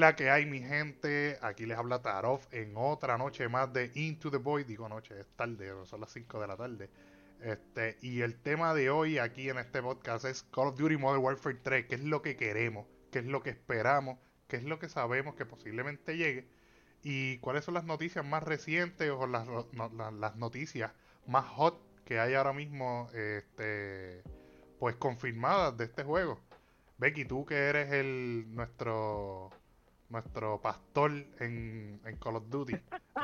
la que hay, mi gente? Aquí les habla Tarof en otra noche más de Into the Void. Digo noche, es tarde, son las 5 de la tarde. Este, y el tema de hoy aquí en este podcast es Call of Duty Modern Warfare 3. ¿Qué es lo que queremos? ¿Qué es lo que esperamos? ¿Qué es lo que sabemos que posiblemente llegue? ¿Y cuáles son las noticias más recientes o las, las noticias más hot que hay ahora mismo este, pues confirmadas de este juego? Becky, tú que eres el nuestro nuestro pastor en, en Call of Duty.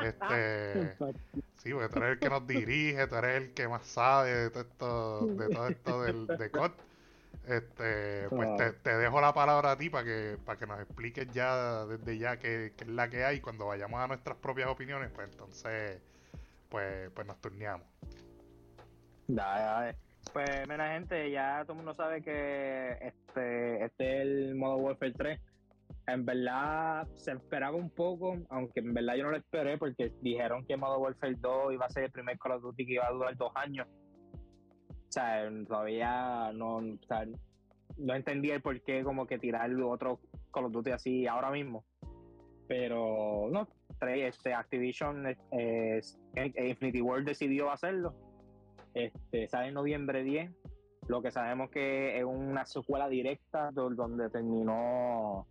Este, sí, porque tú eres el que nos dirige, tú eres el que más sabe de todo esto, de todo esto del, de COD. Este, pues te, dejo la palabra a ti para que, para que nos expliques ya desde ya qué, es la que hay. Cuando vayamos a nuestras propias opiniones, pues entonces, pues, pues nos turneamos. Dale, dale. Pues mira gente, ya todo el mundo sabe que este, este es el modo Warfare 3 en verdad se esperaba un poco, aunque en verdad yo no lo esperé porque dijeron que Modern Warfare 2 iba a ser el primer Call of Duty que iba a durar dos años. O sea, todavía no, o sea, no entendí el por qué como que tirar otro Call of Duty así ahora mismo. Pero no, este, Activision, Infinity World decidió hacerlo. Este, sale en noviembre 10. Lo que sabemos que es una secuela directa donde terminó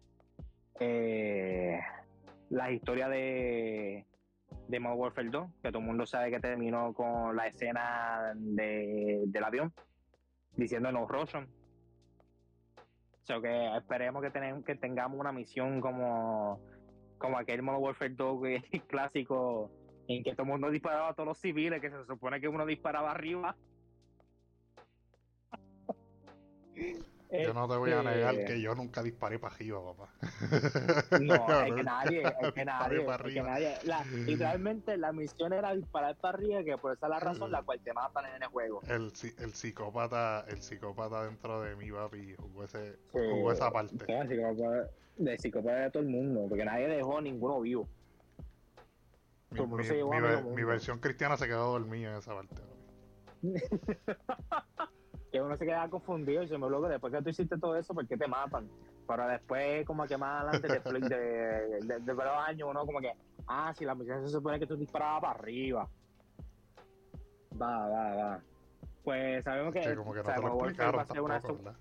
eh, la historia de, de Modern Warfare 2, que todo el mundo sabe que terminó con la escena de, del avión, diciendo no Russian. O sea, que esperemos que, tenemos, que tengamos una misión como, como aquel Modern Warfare 2 clásico en que todo el mundo disparaba a todos los civiles, que se supone que uno disparaba arriba. Yo no te voy a negar este que yo nunca disparé para arriba, papá. No, es que nadie, es que nadie, es que nadie. La, literalmente la misión era disparar para arriba, que por esa es la razón la cual te matan en el juego. El, el psicópata, el psicópata dentro de mí, papi, jugó, ese, jugó esa parte. el psicópata, de psicópata de todo el mundo, porque nadie dejó ninguno vivo. Mi, mi, mi versión cristiana se quedó dormida en esa parte. que uno se queda confundido y se me loco después que tú hiciste todo eso, ¿por qué te matan? Pero después, como que más adelante, de, de, de, de, los años, uno como que, ah, si la misión se supone que tú disparabas para arriba. Va, va, va. Pues sabemos que. Sí, como que no te lo explicaron tampoco, una...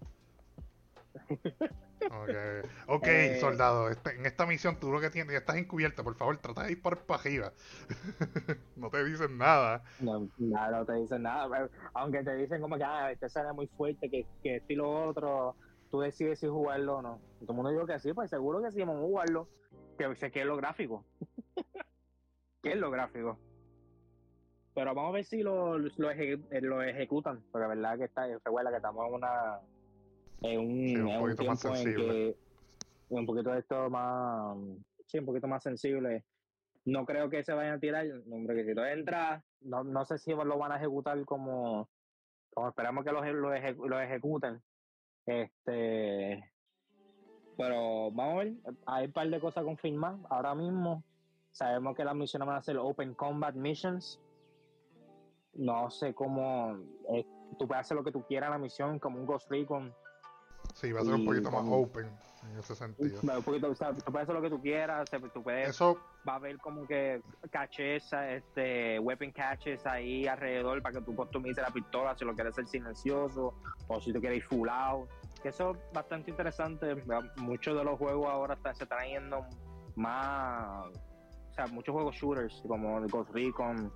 Okay, okay eh, soldado, este, en esta misión tú lo que tienes, ya estás encubierta, por favor, trata de disparar para arriba. no te dicen nada. No, no te dicen nada. Aunque te dicen como que ah, este sale muy fuerte, que, que estilo otro, tú decides si jugarlo o no. todo el mundo dijo que sí, pues seguro que sí, vamos a jugarlo. Que sé que es lo gráfico. ¿Qué es lo gráfico? Pero vamos a ver si lo, lo, lo ejecutan, porque la verdad que está, recuerda que estamos en una es un, un, poquito más sensible. un poquito de esto más, sí, un poquito más sensible. No creo que se vayan a tirar, hombre, que si lo entra, no, no sé si lo van a ejecutar como, como esperamos que lo, lo, lo ejecuten. Este, pero vamos a ver, hay un par de cosas confirmadas ahora mismo. Sabemos que las misiones van a ser Open Combat Missions. No sé cómo. Eh, tú puedes hacer lo que tú quieras en la misión, como un Ghost Recon. Sí, va a ser un poquito más open en ese sentido. Un poquito, o sea, tú puedes hacer lo que tú quieras, tú puedes, Eso... va a haber como que caches, este, weapon caches ahí alrededor para que tú customices la pistola si lo quieres hacer silencioso o si tú quieres ir full out. Eso es bastante interesante. Muchos de los juegos ahora se están yendo más, o sea, muchos juegos shooters como Ghost Recon,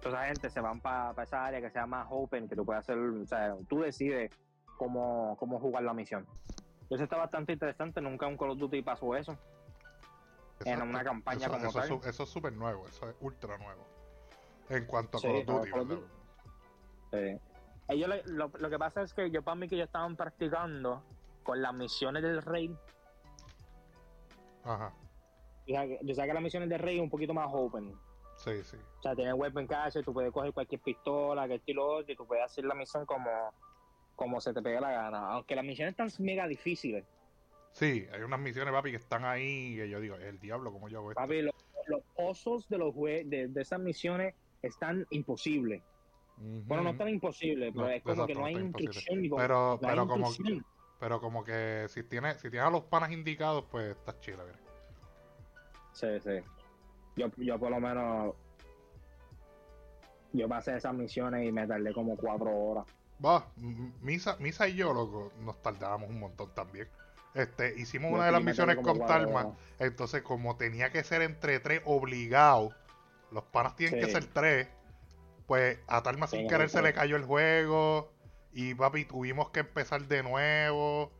toda esa gente se van para esa área que sea más open, que tú puedas hacer, o sea, tú decides cómo, cómo jugar la misión. Eso está bastante interesante, nunca un Call of Duty pasó eso. En una campaña como eso, tal. eso es súper nuevo, eso es ultra nuevo. En cuanto a Call of Duty, Sí. Ellos, lo, lo, que pasa es que yo para mí que ellos estaban practicando con las misiones del rey. Ajá. Yo sé que las misiones del rey es un poquito más open. Sí, sí. O sea, tienes weapon cache, tú puedes coger cualquier pistola, que estilo y tú puedes hacer la misión como como se te pegue la gana. Aunque las misiones están mega difíciles. Sí, hay unas misiones, papi, que están ahí que yo digo, el diablo, ¿cómo yo hago esto? Papi, los, los pozos de, los de, de esas misiones están imposibles. Bueno, no están imposibles, pero es como que no hay instrucción. pero, pero, como, pero como que si tienes, si tienes a los panas indicados, pues estás chido, Sí, sí. Yo, yo por lo menos. Yo pasé esas misiones y me tardé como cuatro horas. Va, Misa, Misa y yo, loco, nos tardábamos un montón también. Este, hicimos Yo una de las misiones con Talma, entonces como tenía que ser entre tres obligado, los panas tienen que ser tres, pues a Talma sin querer se le cayó el juego y papi tuvimos que empezar de nuevo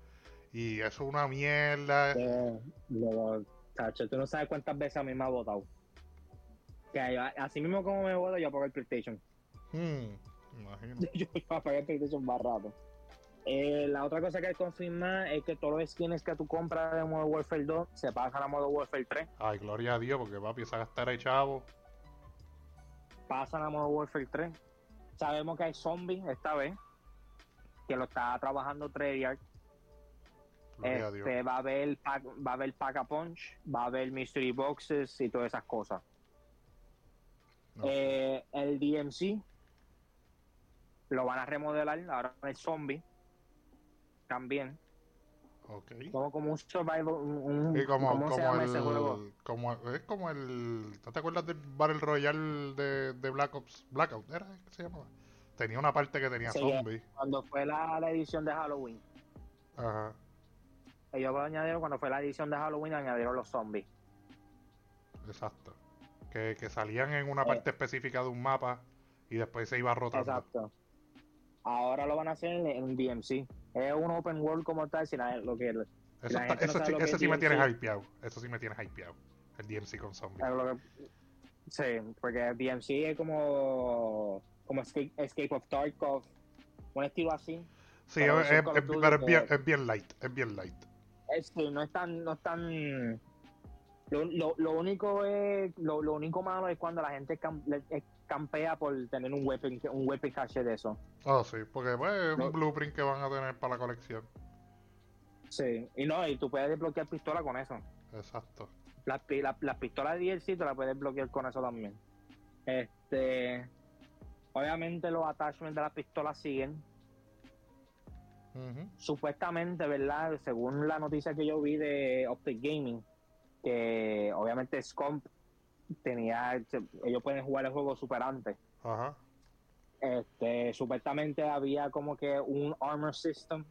y eso es una mierda. Eh, tacho, tú no sabes cuántas veces a mí me ha votado. Que así mismo como me voto, yo apago el PlayStation. Hmm, imagino. yo apagué el PlayStation más rato. Eh, la otra cosa que hay que confirmar es que todos los skins que tú compras de Modern Warfare 2 se pasan a Modern Warfare 3. Ay, gloria a Dios, porque papi, esa gastar chavo. Pasan a Modern Warfare 3. Sabemos que hay zombies esta vez. Que lo está trabajando Treyarch. A. Este, va a haber pack, va a haber pack a punch, va a haber mystery boxes y todas esas cosas. No. Eh, el DMC lo van a remodelar, ahora es zombie también. Ok. Como, como un survival, un, Y como, ¿cómo se como llama ese juego? el, como, es como el, ¿no te acuerdas del Battle Royale de, de Black Ops? Blackout, ¿era que se llamaba? Tenía una parte que tenía Sí, zombies. Cuando fue la, la edición de Halloween. Ajá, Ellos lo añadieron cuando fue la edición de Halloween, añadieron los zombies. exacto. Que, que salían en una Eh. parte específica de un mapa y después se iba rotando. Exacto. Ahora lo van a hacer en, DMC. Es un open world como tal, sin nada- lo que Eso, la está- gente no eso lo que eso es sí me tienes DMC. hypeado. Eso sí me tienes hypeado. El DMC con zombies. Que- sí, porque DMC es como como Escape, Escape of Tarkov, un estilo así. Sí, pero es, eso es es- es- pero es bien, que- es bien light. Es bien light. Este, no es tan, no es tan lo, lo, lo único es, lo, lo único malo es cuando la gente cam- le- campea por tener un weapon, un weapon cache de eso. Oh, sí, porque pues, es un blueprint que van a tener para la colección. Sí, y no, y tú puedes desbloquear pistola con eso. Exacto. Las pi- la- las pistolas de DLC te las puedes bloquear con eso también. Este, obviamente los attachments de las pistolas siguen. Supuestamente, ¿verdad? Según la noticia que yo vi de Optic Gaming, que obviamente Scomp tenía, ellos pueden jugar el juego super antes. Ajá. Este, supuestamente había como que un armor system.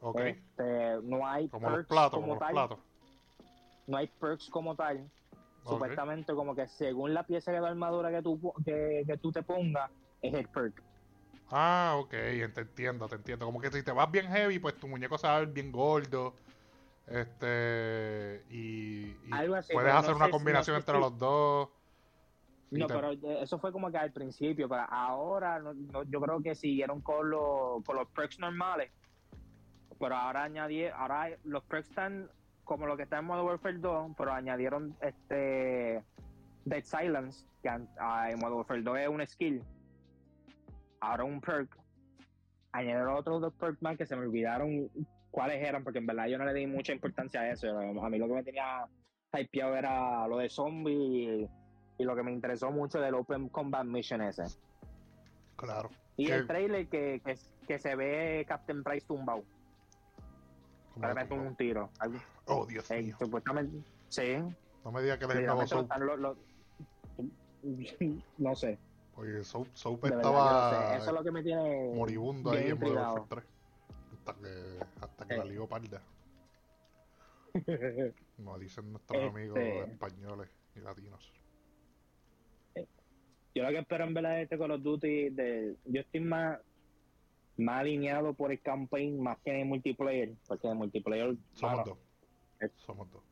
Ok. Este, no hay como los perks platos, como como los tal. platos. No hay perks como tal. Supuestamente como que según la pieza de armadura que tú, que, que tú te pongas, es el perk. Ah, ok, te entiendo, te entiendo. Como que si te vas bien heavy, pues tu muñeco se va a ver bien gordo. Este. Y, y Algo así, puedes no hacer una si- combinación entre los dos. No, te- pero eh, eso fue como que al principio, pero ahora no- no, yo creo que siguieron con, los con los perks normales. Pero ahora añadí, ahora los perks están como lo que está en Modern Warfare 2, pero añadieron este Dead Silence, que ah, en Modern Warfare 2 es un skill. Ahora un perk. Añadieron otros dos perks más que se me olvidaron cuáles eran, porque en verdad yo no le di mucha importancia a eso. A mí lo que me tenía hypeado era lo de zombie y, lo que me interesó mucho del Open Combat Mission ese. Claro. Y ¿Qué? el trailer que, que, que se ve Captain Price tumbado, le tengo. un tiro. Algo- Oh, Dios eh, mío. supuestamente, sí. No me digas que él es el nuevo literalmente lo Soap. están- lo- lo- no sé. Oye, Soap, Soap no sé. estaba Eso es lo que me tiene moribundo ahí en Modern intrigado. Warfare 3. Hasta que, hasta que la Sí. ligó parda. Como dicen nuestros Este- amigos españoles y latinos. Yo lo que espero en verdad este Call of Duty, de, yo estoy más, más alineado por el campaign más que en el multiplayer, porque el multiplayer Somos mano, dos. es- Somos dos.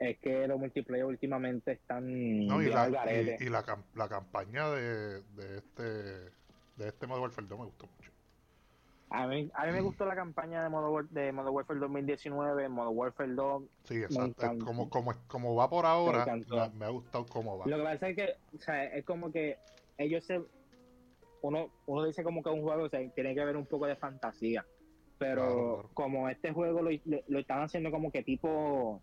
es que los multiplayer últimamente están No, y la, y, y la, la campaña de, de este de este Modern Warfare 2 me gustó mucho. A mí, a mí me gustó la campaña de Modern, de Modern Warfare 2019, Modern Warfare 2. Sí, exacto. Como, como, como va por ahora, me, ha gustado cómo va. Lo que pasa es que, o sea, es como que ellos se. Uno, uno dice como que un juego o sea, tiene que haber un poco de fantasía. Pero Claro, claro. como este juego lo, lo, lo están haciendo como que tipo.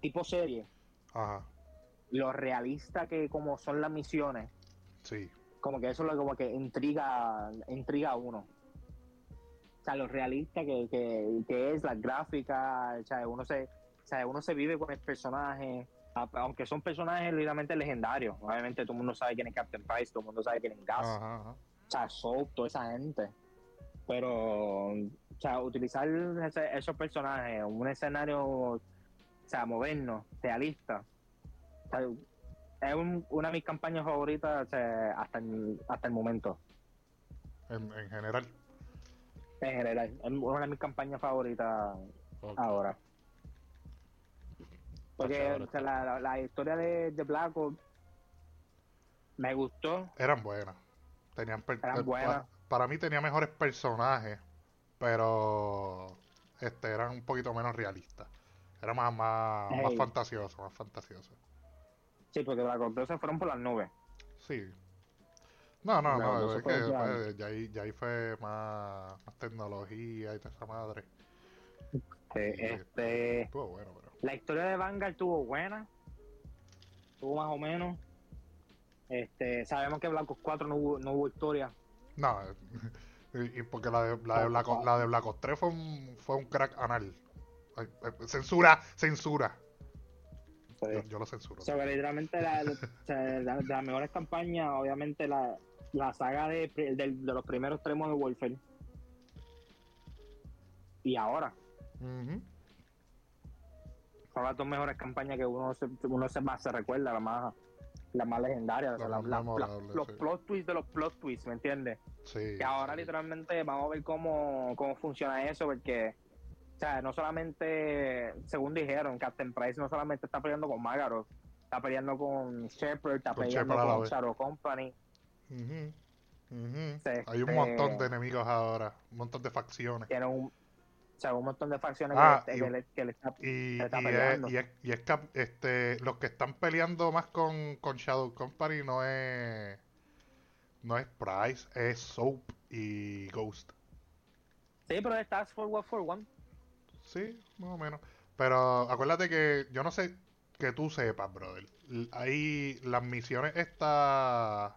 tipo serie. Ajá, Lo realista que como son las misiones. sí. Como que eso es lo como que intriga, intriga a uno. O sea, lo realista que, que, que es, las gráficas, o sea, uno se, sea, uno se vive con el personaje, aunque son personajes literalmente legendarios. Obviamente todo el mundo sabe quién es Captain Price, todo el mundo sabe quién es Gas, Ajá, ajá. o sea, Soap, toda esa gente. Pero, o sea, utilizar ese- esos personajes en un escenario, o sea, moderno, realista, o sea, es un- una de mis campañas favoritas o sea, hasta, el, hasta el momento, En, en general. En general. Es una de mis campañas favoritas ahora. Porque o sea, la, la- la historia de, de Black Ops me gustó. Eran buenas. Tenían per- Eran eh, buenas. pa- para mí tenía mejores personajes, pero este eran un poquito menos realistas. Era más, más, más fantasioso, más fantasioso. Sí, porque Black Ops 2 se fueron por las nubes. Sí. No, no, No, no, es que pues, ya, ahí, ya ahí fue más, más tecnología y toda esa madre. Eh, Sí. este, Estuvo bueno, pero. la historia de Vanguard estuvo buena. Estuvo más o menos. Este, sabemos que Black Ops 4 no hubo, no hubo historia. No, y, y porque la de, la de, Black, Ops- la de Black Ops 3 fue un, fue un crack anal. Ay, ay, Censura, censura. Yo, yo lo censuro. Sobre literalmente la, o sea, la- de las mejores campañas, obviamente la, la saga de, de, de los primeros tres de Warfare. Y ahora, son las dos mejores campañas que uno se, uno se más se recuerda, más, más o sea, la- más la- la- memorables, los sí. plot twists de los plot twists, ¿me entiendes? Sí. Que ahora sí. literalmente vamos a ver cómo, cómo funciona eso, porque, o sea, no solamente, según dijeron, Captain Price no solamente está peleando con Magarov, está peleando con Shepard, está Con peleando Shepard con. Shadow Company. Ujú. Sí, Hay un este- montón de enemigos ahora, un montón de facciones. Tiene un, o sea, un montón de facciones Ah, que, y- que le, que le está... Y, está es, peleando. y, es, y es que este, los que están peleando más con, con Shadow Company no es no es Price, es Soap y Ghost. Sí, pero es Task Force One for One. Sí, más o menos. Pero acuérdate que yo no sé que tú sepas, brother. Ahí las misiones estas,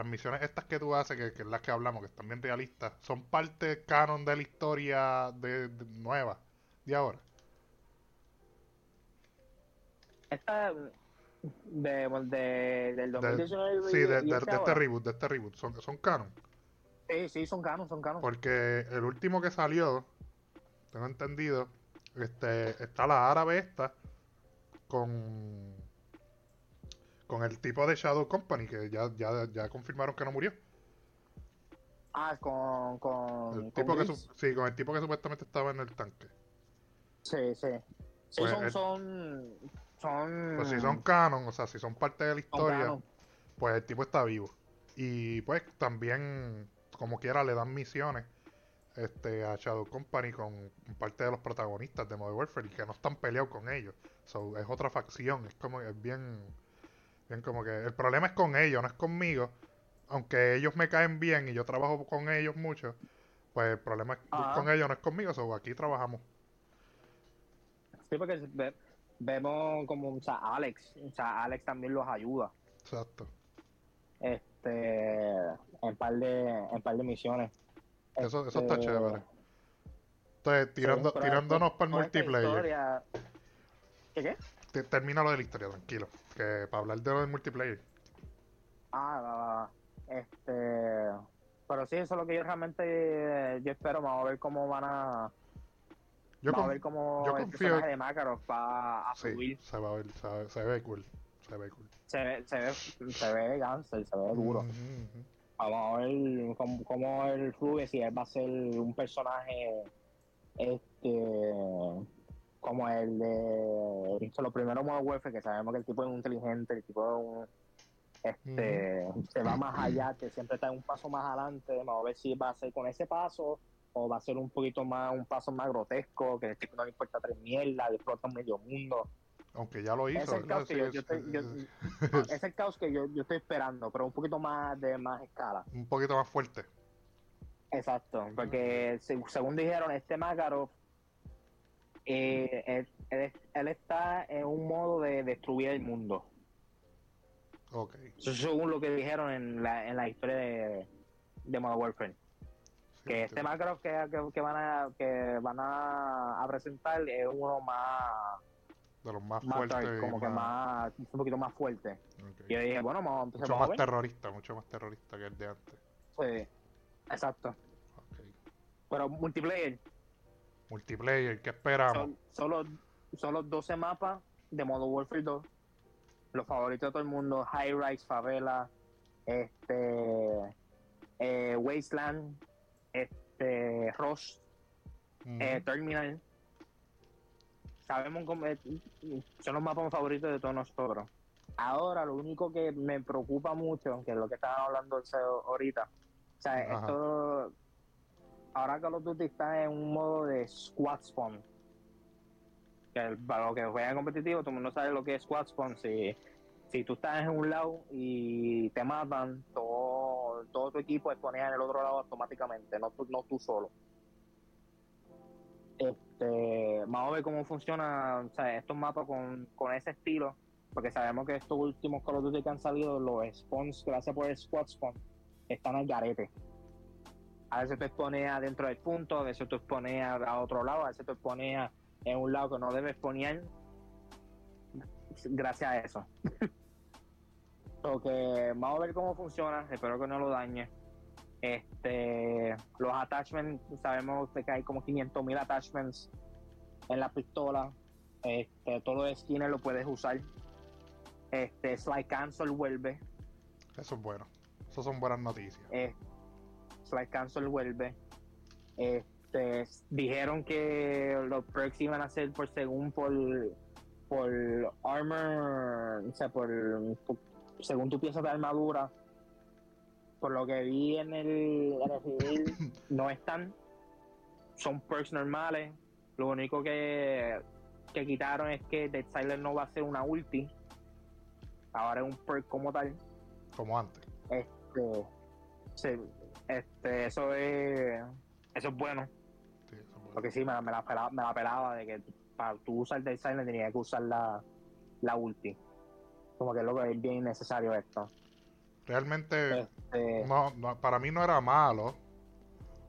las misiones estas que tú haces, que, que es las que hablamos, que están bien realistas, son parte canon de la historia de, de- nueva de ahora. Esta de, de, del De- 2019 sí, de, de- este este reboot, de este reboot, son, son canon. Sí, sí, son canos, son canos. Porque el último que salió, tengo entendido, este, está la árabe esta con con el tipo de Shadow Company que ya, ya, ya confirmaron que no murió. Ah, con... con El con tipo que sí, con el tipo que supuestamente estaba en el tanque. Sí, sí. Sí, Pues son, el- son... Son... Pues si son canon, o sea, si son parte de la historia, pues el tipo está vivo. Y pues también, como quiera, le dan misiones este, a Shadow Company con parte de los protagonistas de Modern Warfare y que no están peleados con ellos. So, es otra facción, es como es bien, bien como que el problema es con ellos, no es conmigo. Aunque ellos me caen bien y yo trabajo con ellos mucho, pues el problema es Ajá. con ellos, no es conmigo, so aquí trabajamos. Sí, porque ve- vemos como, o sea, Alex, o sea, Alex también los ayuda, Exacto. este, en par de, en par de misiones. Eso, eso está Este, chévere. Entonces, tirando, tirándonos para el multiplayer. historia- ¿Qué qué? Te- Termina lo de la historia, tranquilo. Que para hablar de lo del multiplayer. Ah, va. este, pero sí, eso es lo que yo realmente, eh, yo espero, vamos a ver cómo van a, Yo vamos a ver cómo yo el confío- personaje de Makarov va a sí, subir. se va a ver, se, ve- se ve cool. Se ve cool. Se ve, se ve, se ve gangster, se ve duro. Vamos a ver cómo, cómo él si él va a ser un personaje este como el de los primeros Modern Warfare, que sabemos que el tipo es un inteligente, el tipo es un este se va más allá, que siempre está un paso más adelante, vamos a ver si va a ser con ese paso o va a ser un poquito más, un paso más grotesco, que el tipo no le importa tres mierdas, explota un medio mundo. Aunque ya lo hizo. Ese es el caos que yo, yo estoy, esperando, pero un poquito más de más escala. un poquito más fuerte. Exacto, porque se- según dijeron, este Makarov, eh, él, él- él está en un modo de destruir el mundo. Ok. Eso según lo que dijeron en la, en la historia de, de Modern Warfare. que este macro que, que, van a que van a, presentar es uno más de los más, fuertes como que más un poquito más fuerte. Y yo dije bueno vamos a empezar mucho más terrorista mucho más terrorista que el de antes. Sí exacto. Pero multiplayer multiplayer ¿qué esperamos? solo solo 12 mapas de modo Warfare 2 los favoritos de todo el mundo High Rise Favela este eh, Wasteland este Rush, eh, Terminal. Sabemos cómo son los mapas favoritos de todos nosotros. Ahora lo único que me preocupa mucho, que es lo que estaban hablando ahorita, o sea, esto ahora Call of Duty está en un modo de squad spawn. Que para los que juegan competitivo, todo el mundo sabe lo que es squad spawn. Si, si tú estás en un lado y te matan, todo todo tu equipo exponía en el otro lado automáticamente, no tú, no tú solo. Este, vamos a ver cómo funciona estos mapas con, ese estilo, porque sabemos que estos últimos Call of Duty que han salido, los spawns, gracias por el squad spawn, están al garete. A veces te expones dentro del punto, a veces te expones a otro lado, a veces te expones en un lado que no debes poner gracias a eso. que vamos a ver cómo funciona, espero que no lo dañe. Este, los attachments, sabemos que hay como 500.000 attachments en la pistola. Este, todos los skins lo puedes usar. Este, Slide Cancel vuelve. Eso es bueno. Eso son buenas noticias. Eh, Slide Cancel vuelve. Este, dijeron que los perks iban a ser por según por por armor, o sea, por según tu pieza de armadura, por lo que vi en el, no están. Son perks normales. Lo único que, que quitaron es que Dead Silent no va a ser una ulti. Ahora es un perk como tal. Como antes. Este, sí, este, eso es, eso es bueno. Porque sí, me, la pelaba, me la pelaba de que para tú usar Dead Silent tenías que usar la, la ulti como que lo es bien necesario esto. Realmente, este, no, para mí no era malo,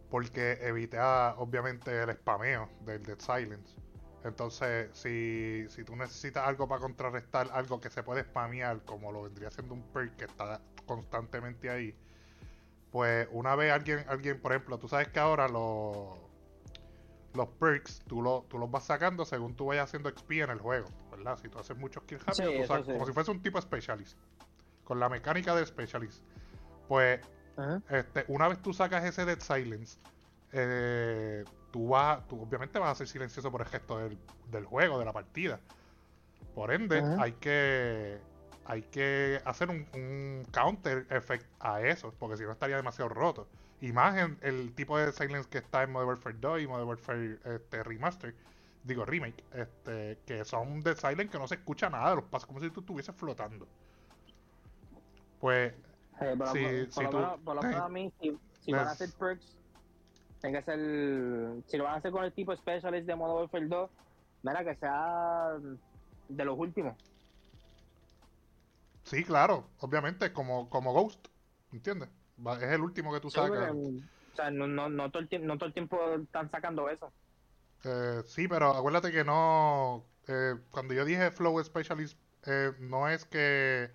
porque evitaba obviamente el spameo del Dead Silence. Entonces, si, si tú necesitas algo para contrarrestar algo que se puede spamear, como lo vendría siendo un perk que está constantemente ahí, pues una vez alguien, alguien por ejemplo, tú sabes que ahora los los perks tú, lo, tú los vas sacando según tú vayas haciendo XP en el juego, ¿verdad? Si tú haces muchos kills rápido, como si fuese un tipo specialist, con la mecánica de specialist. Pues, este, una vez tú sacas ese Dead Silence, eh, tú vas, tú obviamente vas a ser silencioso por el gesto del, del juego, de la partida. Por ende, hay que hay que hacer un, un, counter effect a eso, porque si no estaría demasiado roto. Y más en el tipo de silence que está en Modern Warfare 2 y Modern Warfare este, Remaster, digo remake, este, que son de silence que no se escucha nada de los pasos, como si tú estuvieses flotando. Pues, eh, por, si, si tú, por lo menos a mí, si, van a hacer perks, tiene que ser, si lo van a hacer con el tipo specialist de Modern Warfare 2, mira que sea de los últimos. Sí, claro, obviamente, como, como Ghost, ¿entiendes? Es el último que tú sacas. o sea, no, no, no, todo el tiempo, no todo el tiempo están sacando eso. Eh, sí, pero acuérdate que no. Eh, cuando yo dije Flow Specialist, eh, no es que,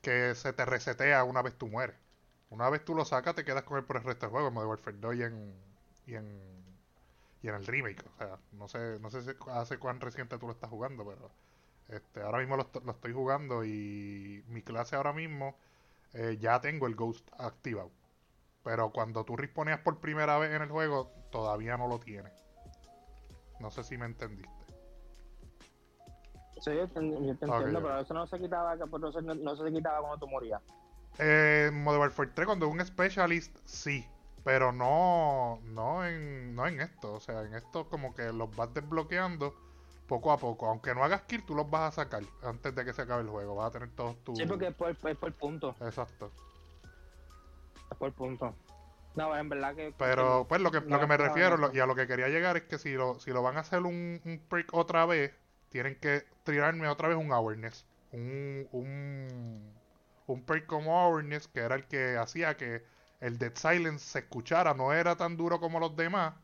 que se te resetea una vez tú mueres. Una vez tú lo sacas, te quedas con él por el resto del juego, como de Warfare 2 y en, y en, y en el remake. O sea, no sé, no sé hace cuán reciente tú lo estás jugando, pero este, ahora mismo lo, lo estoy jugando y mi clase ahora mismo eh, ya tengo el Ghost activado. Pero cuando tú responías por primera vez en el juego, todavía no lo tiene. No sé si me entendiste. Sí, yo te, entiendo, pero eso no se quitaba, no, se, no se quitaba cuando tú morías. Eh, Modern Warfare 3, cuando es un specialist, sí. Pero no, no, en, no en esto. O sea, en esto como que los vas desbloqueando poco a poco. Aunque no hagas kill, tú los vas a sacar antes de que se acabe el juego. Vas a tener todos tus. Sí, porque es por, es por punto. Exacto. Es por punto. No, en verdad que. Pero, pues, lo que, lo que me refiero y a lo que quería llegar es que si lo, si lo van a hacer un, un prick otra vez, tienen que tirarme otra vez un awareness. Un, un, un prick como awareness, que era el que hacía que el Dead Silence se escuchara. No era tan duro como los demás,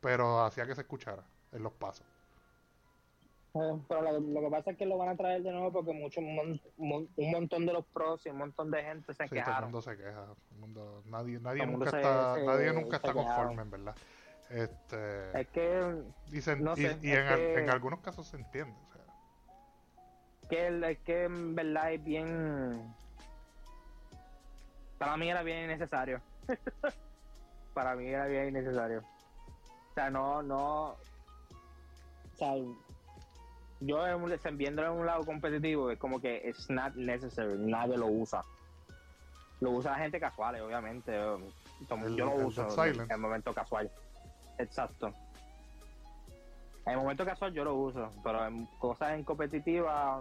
pero hacía que se escuchara en los pasos. Pero lo, lo que pasa es que lo van a traer de nuevo porque mucho, un, mon- mon- un montón de los pros y un montón de gente se Sí, todo el quejaron. mundo se queja. todo el mundo- nadie nadie Todo el mundo nunca se- está, se- nadie nunca está quejaron. conforme, en verdad. Este, Es que, y, se- no y- sé, y es en, al- que- en algunos casos se entiende. o sea, que, es que en verdad es bien... Para mí era bien innecesario. Para mí era bien innecesario. O sea, no, no... O sea, yo en un- viéndolo en un lado competitivo es como que it's not necessary, nadie lo usa. Lo usa la gente casual, obviamente. Como El- yo lo el uso en el momento casual. Exacto. En el momento casual yo lo uso, pero en cosas en competitiva,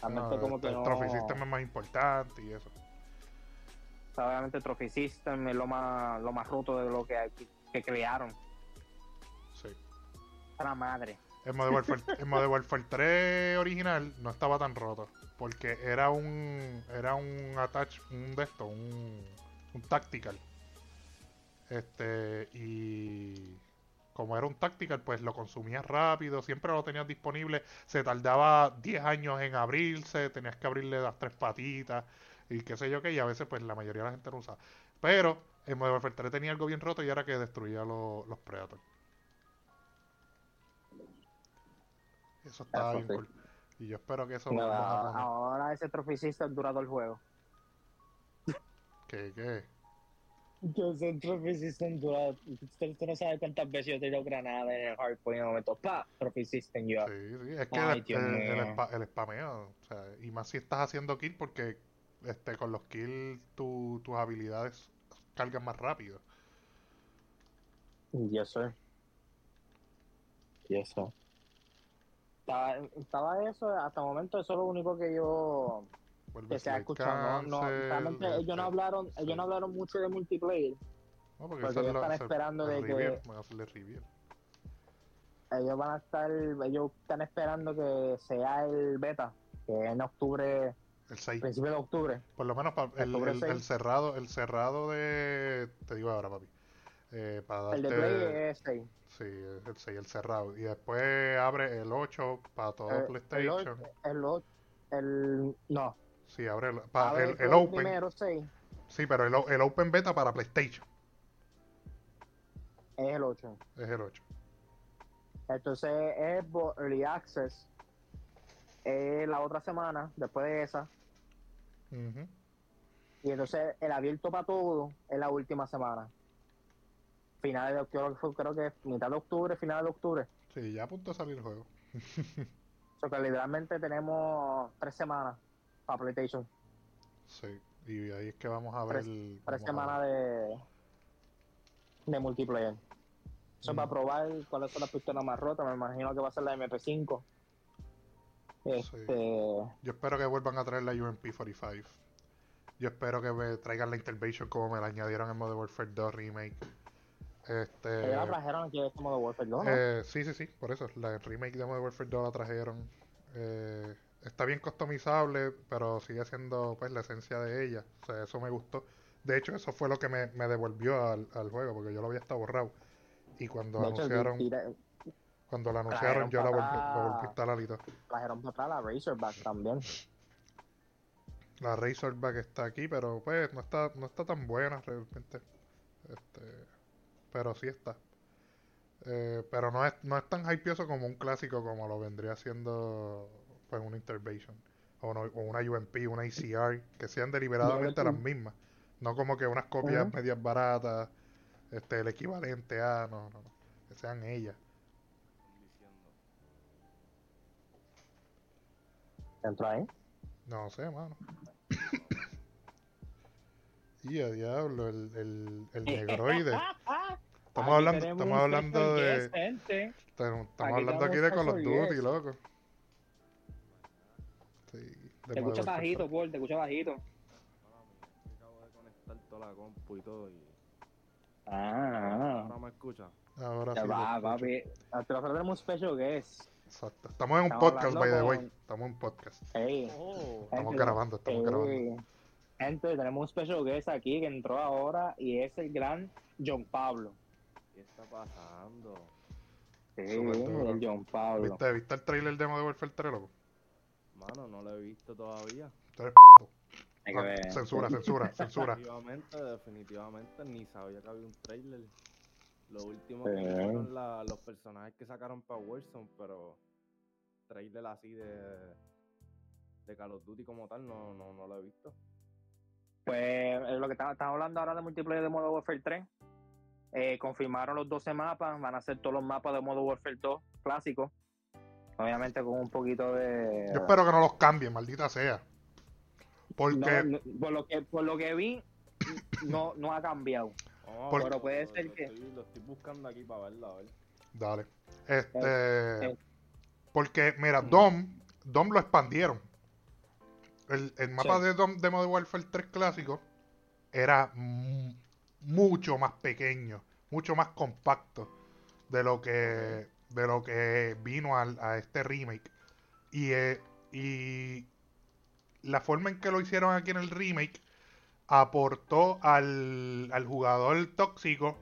realmente no, como este, que el no... trophy system es más importante y eso. o sea, obviamente Trophy System es lo más, lo más roto de lo que, que crearon. Sí. Para madre. El Modern Warfare, el Modern Warfare 3 original no estaba tan roto. Porque era un. Era un attach. Un de esto. Un. Tactical. Este. Y. Como era un tactical, pues lo consumías rápido. Siempre lo tenías disponible. Se tardaba 10 años en abrirse. Tenías que abrirle las tres patitas. Y qué sé yo qué. Y a veces, pues la mayoría de la gente lo usaba. Pero. El Modern Warfare 3 tenía algo bien roto y era que destruía los, los Predators. Eso estaba Eso bien sí. cool. Y yo espero que eso No, lo ahora ese Trophy System dura todo el juego. ¿Qué, qué? Yo sé Trophy System dura. Usted, usted no sabe cuántas veces yo tiro granada en el hardpoint en el momento. ¡Pa! Trophy System yo. Sí, sí, es que Ay, el, spa- el spameo, o sea, y más si estás haciendo kill porque este con los kills tu- tus habilidades cargan más rápido. Yes, sir. Yes, sir. Estaba, estaba eso, hasta el momento eso es lo único que yo que se ha escuchado. No, realmente ellos no hablaron, sí. ellos no hablaron mucho de multiplayer. No, porque ellos lo- están esperando de que-. Ellos van a estar, ellos están esperando que sea el beta, que en octubre, El 6. principio de octubre. Por lo menos pa- el, el- cerrado, el cerrado de te digo ahora, papi. Eh, para El de darte Play es 6. Sí, el 6, el cerrado. Y después abre el 8 para todo Eh, El, PlayStation. el, ocho- el, no, Sí, abre el, pa- abre el, el Open. primero 6 Sí, pero el, Open Beta para PlayStation es el 8. es el 8. Entonces Xbox Early Access es la otra semana, después de esa. Ujú. Y entonces el abierto para todo es la última semana. Finales de octubre, creo que mitad de octubre, final de octubre. Sí, ya a punto de salir el juego. O sea que literalmente tenemos tres semanas para PlayStation. Sí, y ahí es que vamos a ver. Tres- semanas de, de multiplayer. Eso Mm. para probar cuáles son las pistolas más rotas. Me imagino que va a ser la MP5. Este, Yo espero que vuelvan a traer la UMP45. Yo espero que me traigan la Intervention como me la añadieron en Modern Warfare 2 Remake. Este. ellos la trajeron aquí de este modo Warfare 2, ¿no? Eh, sí, sí, sí, por eso. La remake de Modern Warfare 2 la trajeron. Eh, está bien customizable, pero sigue siendo pues la esencia de ella. O sea, eso me gustó. De hecho, eso fue lo que me, me devolvió al, al juego, porque yo lo había estado borrado. Y cuando de anunciaron, cuando la anunciaron, yo la volví, la volví a instalar y todo. trajeron para atrás la Razorback también. La Razorback está aquí, pero pues no está, no está tan buena realmente. Este, pero sí está. Eh, pero no es, no es tan hypeoso como un clásico como lo vendría siendo pues una Intervention. O, no- o una UMP, una ACR, que sean deliberadamente las mismas. No como que unas copias Ujú. medias baratas, este, el equivalente a, no, no, no, que sean ellas. Entró ahí. No sé, mano. Y a diablo, el, el, el negroide. Estamos Aquí hablando, estamos hablando de. Estamos hablando aquí de Call of Duty, loco. Sí, de Te escucha bajito. Paul, te escucha bajito. Acabo de conectar toda la compu y todo y Ah, ahora me escucha. Ahora sí. va, papi. Nosotros tenemos un special guest. Exacto. Estamos en un Estamos podcast, by the way. Estamos en un podcast. Hey. Oh, Estamos grabando, estamos grabando. Gente, tenemos un special guest aquí que entró ahora y es el gran John Pablo. ¿Qué está pasando? Sí, el John Pablo. ¿Viste, ¿Viste el trailer de Modern Warfare 3, loco? Mano, no lo he visto todavía. Hay que Ah. Censura, censura, censura. Definitivamente, definitivamente ni sabía que había un trailer. Lo último Sí. que fueron la- los personajes que sacaron para Warzone, pero trailer así de, de Call of Duty como tal no, no, no lo he visto. Pues eh, lo que estamos hablando ahora de multiplayer de Modern Warfare 3. eh, confirmaron los 12 mapas, van a ser todos los mapas de Modern Warfare 2 clásicos. Obviamente con un poquito de... Yo espero que no los cambien, maldita sea. Porque No, no, por, lo que, por lo que vi, no, no ha cambiado. Oh, Por- Pero puede ser lo que- Estoy, lo estoy buscando aquí para verlo, a ver. Dale. Este. eh. Porque, mira. Dom, Dom lo expandieron. El, el mapa Sí. de de Modern Warfare 3 clásico era mu- mucho más pequeño, mucho más compacto de lo que de lo que vino al- a este remake. Y, eh, y la forma en que lo hicieron aquí en el remake aportó al, al jugador tóxico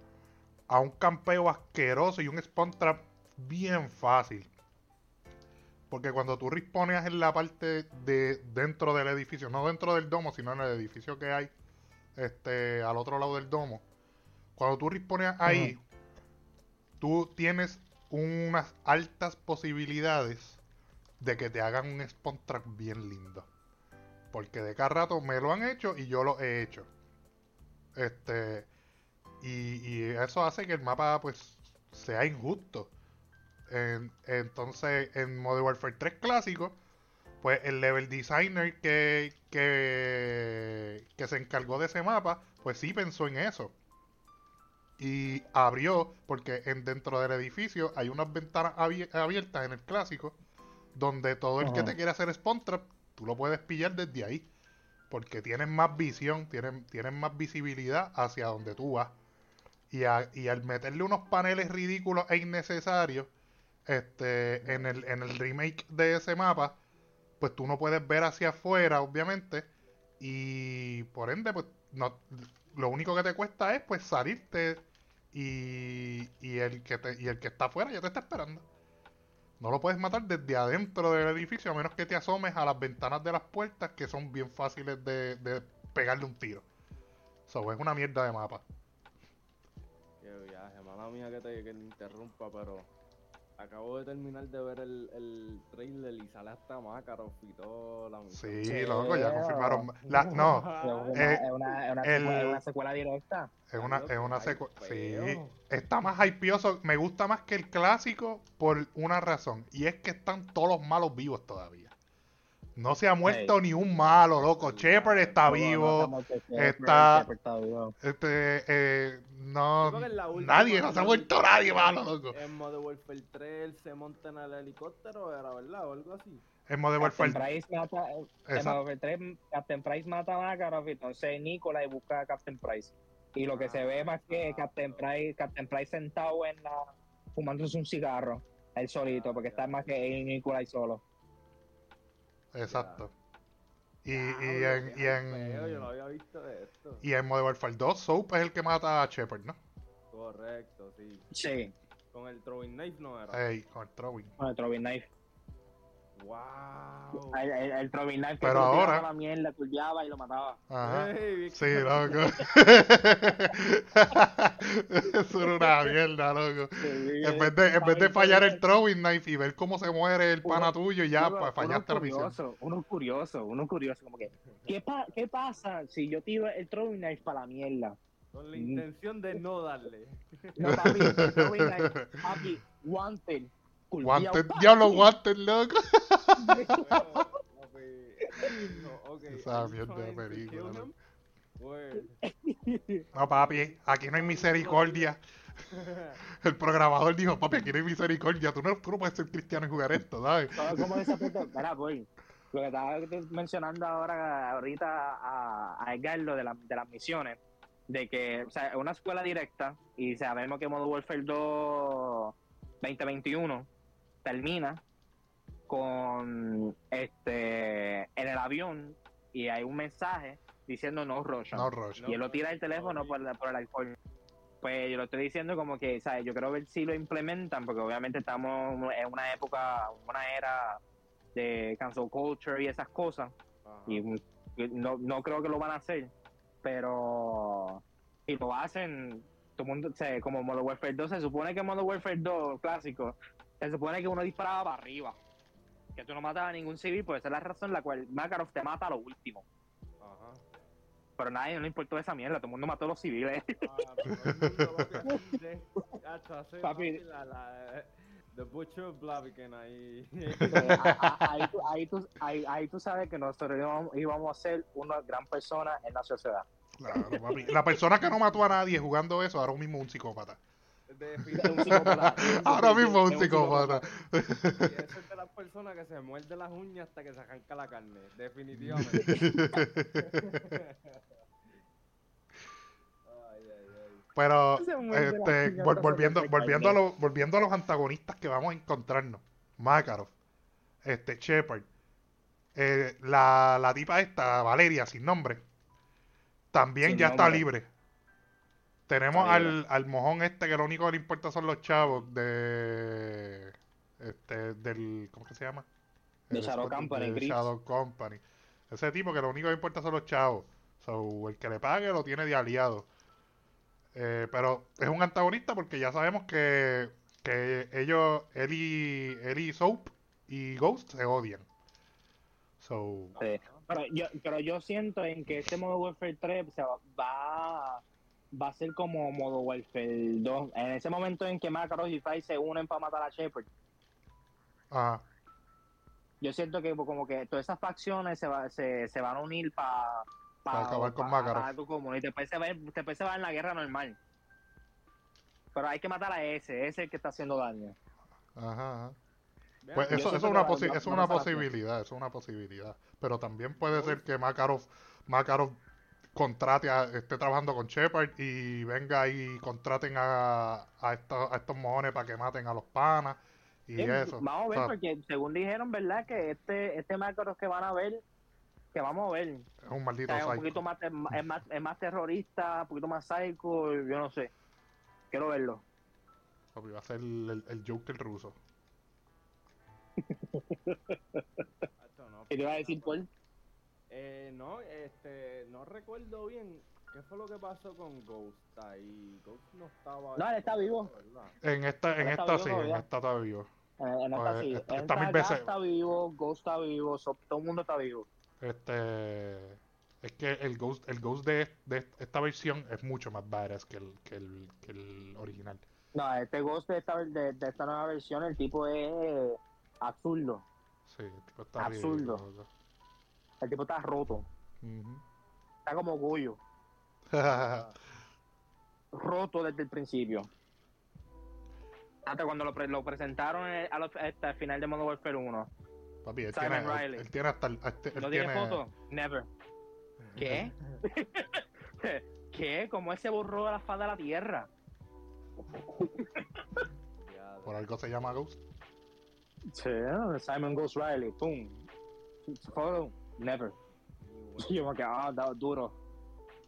a un campeo asqueroso y un spawn trap bien fácil. Porque cuando tú respones en la parte de dentro del edificio, no dentro del domo, sino en el edificio que hay este al otro lado del domo, cuando tú respones ahí, tú tienes unas altas posibilidades de que te hagan un spawn trap bien lindo. Porque de cada rato me lo han hecho y yo lo he hecho. Este. Y, y eso hace que el mapa pues sea injusto. En- entonces, en Modern Warfare 3 clásico, pues el level designer que, que, que se encargó de ese mapa, pues sí pensó en eso. Y abrió, porque en, dentro del edificio hay unas ventanas abi- abiertas en el clásico, donde todo el que te quiere hacer spawn trap, tú lo puedes pillar desde ahí. Porque tienes más visión, tienes, tienes más visibilidad hacia donde tú vas. Y, a- y al meterle unos paneles ridículos e innecesarios este, en, el, en el remake de ese mapa, pues tú no puedes ver hacia afuera, obviamente. Y por ende, pues no, lo único que te cuesta es pues salirte y, y el que te, y el que está afuera ya te está esperando. No lo puedes matar desde adentro del edificio a menos que te asomes a las ventanas de las puertas que son bien fáciles de, de pegarle un tiro. Eso es una mierda de mapa. Qué viaje, mala mía que te, que te interrumpa, pero acabo de terminar de ver el, el trailer y sale hasta Makarov y todo la Sí, Sí. loco, ya confirmaron. La, no, Es una, Eh, una- el- secuela, una secuela directa. es una, es una secuela. Sí, está más hypeoso. Me gusta más que el clásico por una razón. Y es que están todos los malos vivos todavía. No se ha muerto ni un malo, loco. Shepard está No, vivo. no, está- Shepard está vivo. Este, eh, no. Nadie, no se ha muerto nadie malo, loco. En Modern Warfare 3 él se monta en el helicóptero, era verdad, o algo así. En Modern Captain Warfare. Price mata, en. Modern Warfare 3, Captain Price mata a Makarov, entonces Nicolai busca a Captain Price. Y lo que se ve más que Captain Price, Captain Price sentado en la, fumándose un cigarro, él solito, porque está más que Nicolai solo. Exacto. Y, y en, y feo, Yo no en, había visto de esto. y en Modern Warfare 2, Soap es el que mata a Shepard, ¿no? Correcto, sí. Sí, Con el throwing knife no era. Ey, con el throwing. con el Throwing Knife. Wow. El, el, el Throwing Knife que Pero ahora- la mierda, curviaba y lo mataba. Ajá. Sí, loco. Eso era una mierda, loco. En vez de, en vez de fallar el throwing knife y ver cómo se muere el pana tuyo, ya uno, pues, fallaste la uno misión. curioso, uno curioso, uno curioso, como que, ¿qué, pa- ¿qué pasa si yo tiro el throwing knife para la mierda? Con la intención de no darle. No, papi, el throwing knife, papi, wanted. Diablo, wanted, loco. No, Esa mierda de película, papi, aquí no hay misericordia. El programador dijo, papi, aquí no hay misericordia. Tú no, tú no puedes ser cristiano y jugar esto, ¿sabes? Como punto, espera, voy. Lo que estaba mencionando ahora, ahorita a, a Edgardo de, la- de las misiones, de que, o sea, es una escuela directa y sabemos que Modern Warfare 2 2021 termina con este en el avión y hay un mensaje diciendo no rush. y él lo tira el teléfono por, la- por el alcohol. Pues yo lo estoy diciendo como que, ¿sabes? Yo quiero ver si lo implementan, porque obviamente estamos en una época, una era de cancel culture y esas cosas. Ajá. Y no, no creo que lo van a hacer, pero si lo hacen, todo mundo, o sea, como Modern Warfare 2, se supone que Modern Warfare 2 clásico, se supone que uno disparaba para arriba, que tú no matabas a ningún civil, pues esa es la razón en la cual Makarov te mata a lo último. Ajá. Pero a nadie no le importó esa mierda, todo el mundo mató a los civiles. Ah, mundo, papi, la, la, The Butcher Blaviken ahí. A- ahí, tú, ahí, tú, ahí, ahí tú sabes que nosotros íbamos, íbamos a ser una gran persona en la sociedad. Claro, papi. La persona que no mató a nadie jugando eso, ahora mismo un psicópata. Es un psicópata. Ahora mismo es un psicópata. Y eso es de las personas que se muerde las uñas hasta que se arranca la carne, definitivamente. ay, ay, ay. Pero, este, vol- volviendo, volviendo, a los, volviendo a los antagonistas que vamos a encontrarnos. Makarov, este, Shepard, eh, la, la tipa esta, Valeria, sin nombre, también Sin ya está libre. Tenemos al, al mojón este que lo único que le importa son los chavos de... Este, del... ¿Cómo que se llama? De El Shadow Company, de. Shadow Company. Ese tipo que lo único que le importa son los chavos. So, el que le pague lo tiene de aliado. Eh, pero es un antagonista porque ya sabemos que, que ellos, él y, él y Soap y Ghost se odian. So, Sí. Pero yo, pero yo siento en que este modo Warfare 3 se va, va, va a ser como modo Warfare 2. En ese momento en que Makarov y Fry se unen para matar a Shepard. ah, Yo siento que como que todas esas facciones se, va, se, se van a unir para Pa acabar con Makarov. Y después se, va, después se va en la guerra normal. Pero hay que matar a ese, ese es el que está haciendo daño. ajá, ajá. Pues eso, eso es una, posi- eso una posibilidad, eso es una posibilidad. Pero también puede ser que Makarov, Makarov contrate a, esté trabajando con Shepard y venga y contraten a, a, estos, a estos mojones para que maten a los panas y Sí, eso. Vamos a ver, O sea, porque según dijeron, ¿verdad? Que este, este Makarov que van a ver, que vamos a ver, es un maldito O sea, es un poquito más, es más, es más, es más terrorista, un poquito más psycho, yo no sé. Quiero verlo. Papi, Va a ser el, el Joker ruso. ¿Qué te iba a decir, Paul? Eh, no, este, no recuerdo bien qué fue lo que pasó con Ghost ahí. Ghost no estaba. No, él está vivo. En esta, en esta sí, en esta está vivo. En, en esta Pues, sí. está- En está esta mil veces- está vivo, Ghost está vivo, so- todo el mundo está vivo. Este es que el Ghost, el Ghost de, de esta versión es mucho más badass que el, que el, que el original. No, este Ghost de esta, de, de esta nueva versión, el tipo es absurdo. Sí, el tipo está Absurdo. ridículo. El tipo está roto. Está como Goyo. Roto desde el principio. Hasta cuando lo, pre- lo presentaron eh, a los- hasta el final de Modern Warfare 1. Papi, él Simon tiene, Riley. él tiene hasta el, este- ¿No tiene foto? Never. ¿Qué? ¿Qué? ¿Cómo él se borró de la faz de la tierra? Por algo se llama Ghost. Sí, Simon Ghost Riley, pum. Foto, never. y Yo me quedé, ah, da- duro.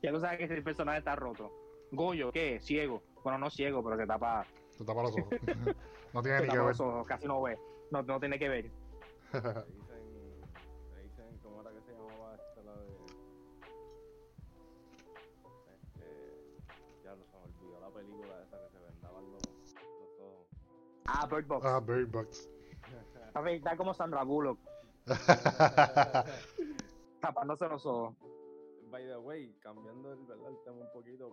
Ya tú sabes que ese personaje está roto. Goyo, ¿qué? Ciego. Bueno, no ciego, pero se tapa, Se tapa los ojos. no tiene se ni que tapa ver. los ojos, casi no ve. No, no tiene que ver. ¿cómo era que se llamaba esta la de? Este, ya lo se me olvidó la película esa que se vendaban los, los ojos. Ah, Bird Box. ah, Bird Box. Está como Sandra Bullock, tapándose los ojos. By the way, cambiando el, ¿verdad? el tema un poquito,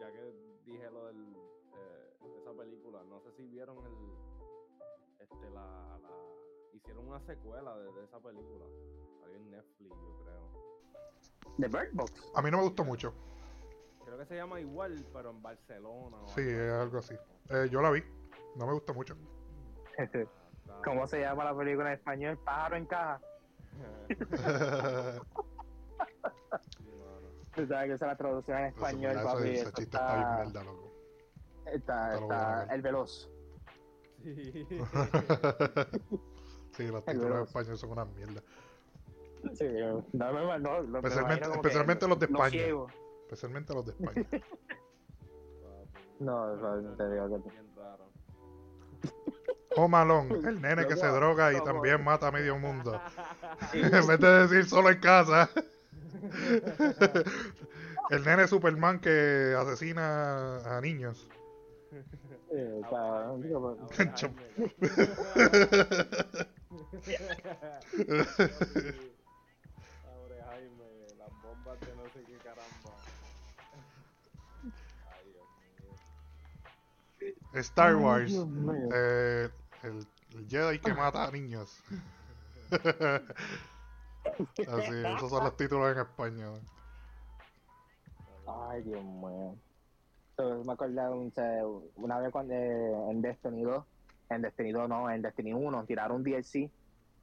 ya que dije lo del, eh, de esa película, no sé si vieron el, este, la, la hicieron una secuela de, de esa película, salió en Netflix, yo creo. ¿De Bird Box? A mí no me gustó mucho. Creo que se llama igual, pero en Barcelona. o Sí, es algo así. Eh, yo la vi. No me gustó mucho. ¿Cómo se llama la película en español? Pájaro en caja. Tú sabes que esa es la traducción en español, Eso- papi. ese eso chiste está bien está, mierda, loco. el veloz. Sí. sí, los títulos en español son una mierda. Sí, no, no, no, Especialmente, los de España. Especialmente los de España. No, eso te digo que. Home Alone, el nene que se droga y también mata a medio mundo. en vez de decir solo en casa. el nene Superman que asesina a niños. Jaime, pues, ahora, Chum. Jaime. Pobre Jaime, las bombas de no sé qué caramba. Ay, Dios mío. Star Ay, Wars, Dios mío. eh, el, el Jedi que mata a niños. Así, esos son los títulos en español. Ay, Dios mío. So, me acuerdo un- una vez cuando eh, en Destiny 2, en Destiny 2 no, en Destiny 1 tiraron un DLC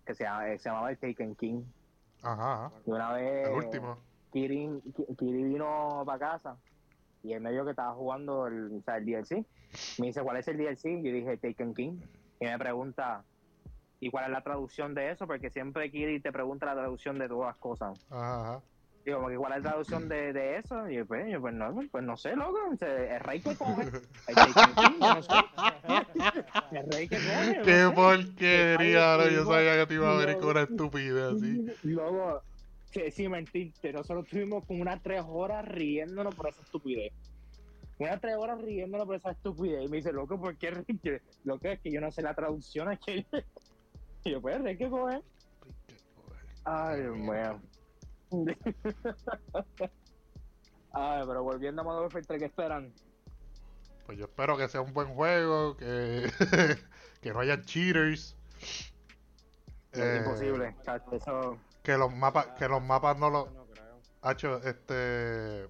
que se, llama- eh, se llamaba el Taken King. Ajá. Y una vez el último. Kiri vino para casa y él me vio que estaba jugando el, o sea, el DLC. Me dice, ¿cuál es el DLC? Yo dije, Taken King. Y me pregunta, ¿y cuál es la traducción de eso? Porque siempre Kiri te pregunta la traducción de todas las cosas. Ajá, ajá. Digo, porque ¿cuál es la traducción de, de eso? Y yo, pues, yo, pues, no, pues no sé, loco. o sea, El rey que coge. El no sé. Rey que coge. Qué no sé. porquería, no, yo sabía que te iba a no. con una estupidez así. Luego, sí, sin mentirte, nosotros estuvimos como unas tres horas riéndonos por esa estupidez. Unas tres horas riéndonos por esa estupidez. Y me dice, loco, ¿por qué reír? Lo que es que yo no sé la traducción. Que y yo, pues, hay que coger. Ay, Dios mío. Ay, pero volviendo a Modern Warfare 3, ¿qué esperan? Pues yo espero que sea un buen juego, que, que no haya cheaters. Eh, Es imposible. chacho, Eso, Que los mapas, que los mapas no los. Hacho, este,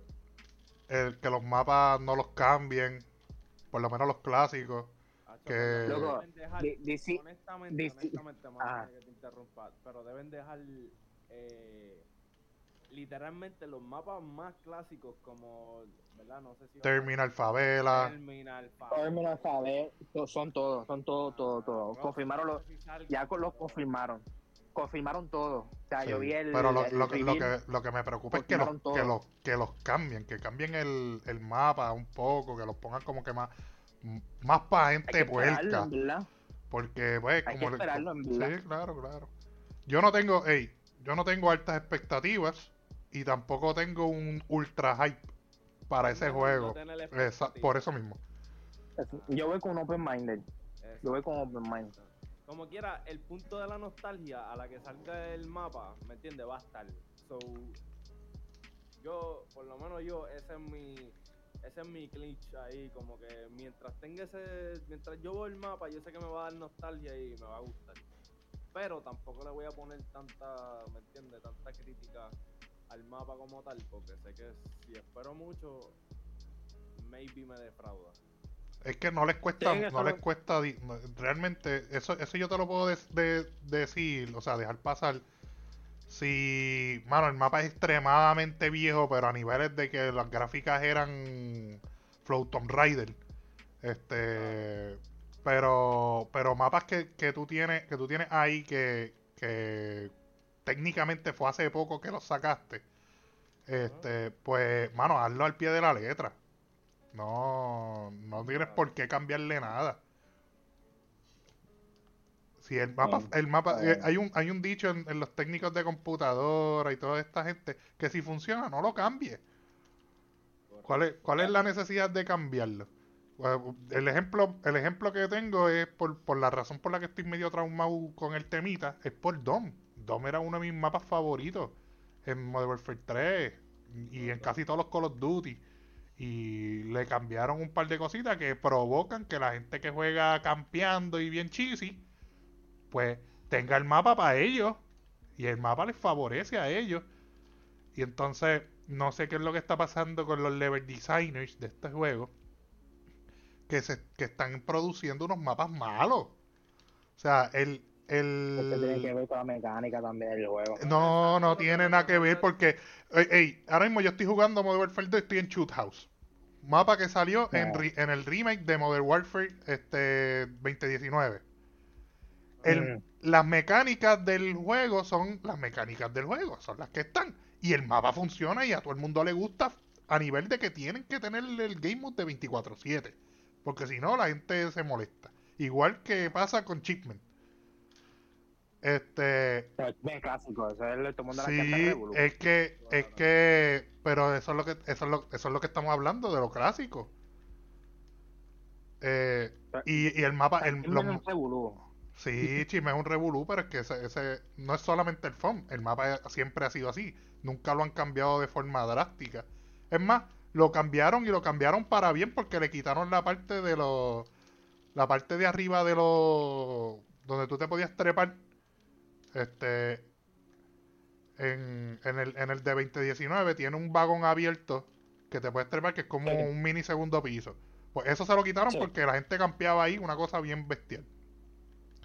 el, que los mapas no los cambien, por lo menos los clásicos. Que- Loco, deben dejar- di- dici- honestamente, honestamente, Ajá. que te interrumpa, pero deben dejar eh, literalmente los mapas más clásicos como, ¿verdad? No sé si... Terminal Favela. Terminal, Terminal Favela, son todos, son todos, todos, todos. Confirmaron los, ya los confirmaron. Confirmaron todo. O sea, Sí, yo vi el. pero lo, el lo que, lo, que, lo que me preocupa es que los, que, los, que los cambien, que cambien el, el mapa un poco, que los pongan como que más, más para Hay gente puerca. Porque, pues, Hay que como le- esperarlo, en verdad. Sí, claro, claro. Yo no tengo, ey, yo no tengo altas expectativas y tampoco tengo un ultra hype para ese juego. Esa- por eso mismo. Yo voy con un open minded. Yo voy con open mind. Como quiera, el punto de la nostalgia a la que salga el mapa, ¿me entiendes? Va a estar. So, yo, por lo menos yo, ese es mi, ese es mi glitch ahí, como que mientras tenga ese, mientras yo veo el mapa, yo sé que me va a dar nostalgia y me va a gustar. Pero tampoco le voy a poner tanta, ¿me entiendes? Tanta crítica al mapa como tal, porque sé que si espero mucho, maybe me defrauda. Es que no les cuesta, Sí, no les lo- cuesta, no- realmente, eso, eso yo te lo puedo de- decir, o sea, dejar pasar. Si, mano, el mapa es extremadamente viejo, pero a niveles de que las gráficas eran Flow Tomb Raider. Este, pero, pero mapas que, que tú tienes, que tú tienes ahí que, que técnicamente fue hace poco que los sacaste. Este, pues, mano, hazlo al pie de la letra. No, no tienes por qué cambiarle nada. Si el mapa, el mapa, eh, hay un, hay un dicho en, en los técnicos de computadora y toda esta gente que si funciona, no lo cambie. ¿Cuál es, cuál es la necesidad de cambiarlo? Bueno, El ejemplo, el ejemplo que tengo es por, por la razón por la que estoy medio traumado con el temita, es por DOM. DOM era uno de mis mapas favoritos en Modern Warfare 3 y en casi todos los Call of Duty. Y le cambiaron un par de cositas que provocan que la gente que juega campeando y bien cheesy, pues tenga el mapa para ellos. Y el mapa les favorece a ellos. Y entonces, no sé qué es lo que está pasando con los level designers de este juego. Que, se, que están produciendo unos mapas malos. O sea, el... Esto tiene que el... ver con la mecánica también del juego. No, no tiene nada que ver porque... Ey, ey, ahora mismo yo estoy jugando Modern Warfare 2 estoy en Shoot House. Mapa que salió en, No. re- en el remake de Modern Warfare este 2019. El- Mm. las mecánicas del juego son las mecánicas del juego, son las que están. Y el mapa funciona y a todo el mundo le gusta a nivel de que tienen que tener el game mode de 24/7. Porque si no, la gente se molesta. Igual que pasa con Chipment. Este, Es bien clásico, eso es el mundo Sí, es que, es que, pero eso es lo que, eso es lo, eso es lo que estamos hablando de lo clásico. Eh, y, y el mapa, el, Es los- un revolú. sí, Chisme es un revolú, pero es que ese, ese no es solamente el FOM, el mapa siempre ha sido así, nunca lo han cambiado de forma drástica. Es más, lo cambiaron y lo cambiaron para bien porque le quitaron la parte de los, la parte de arriba de los, donde tú te podías trepar, este, en, en el, en el de 2019 tiene un vagón abierto que te puedes trepar que es como Sí. un mini segundo piso. Pues eso se lo quitaron Sí. porque la gente campeaba ahí, una cosa bien bestial.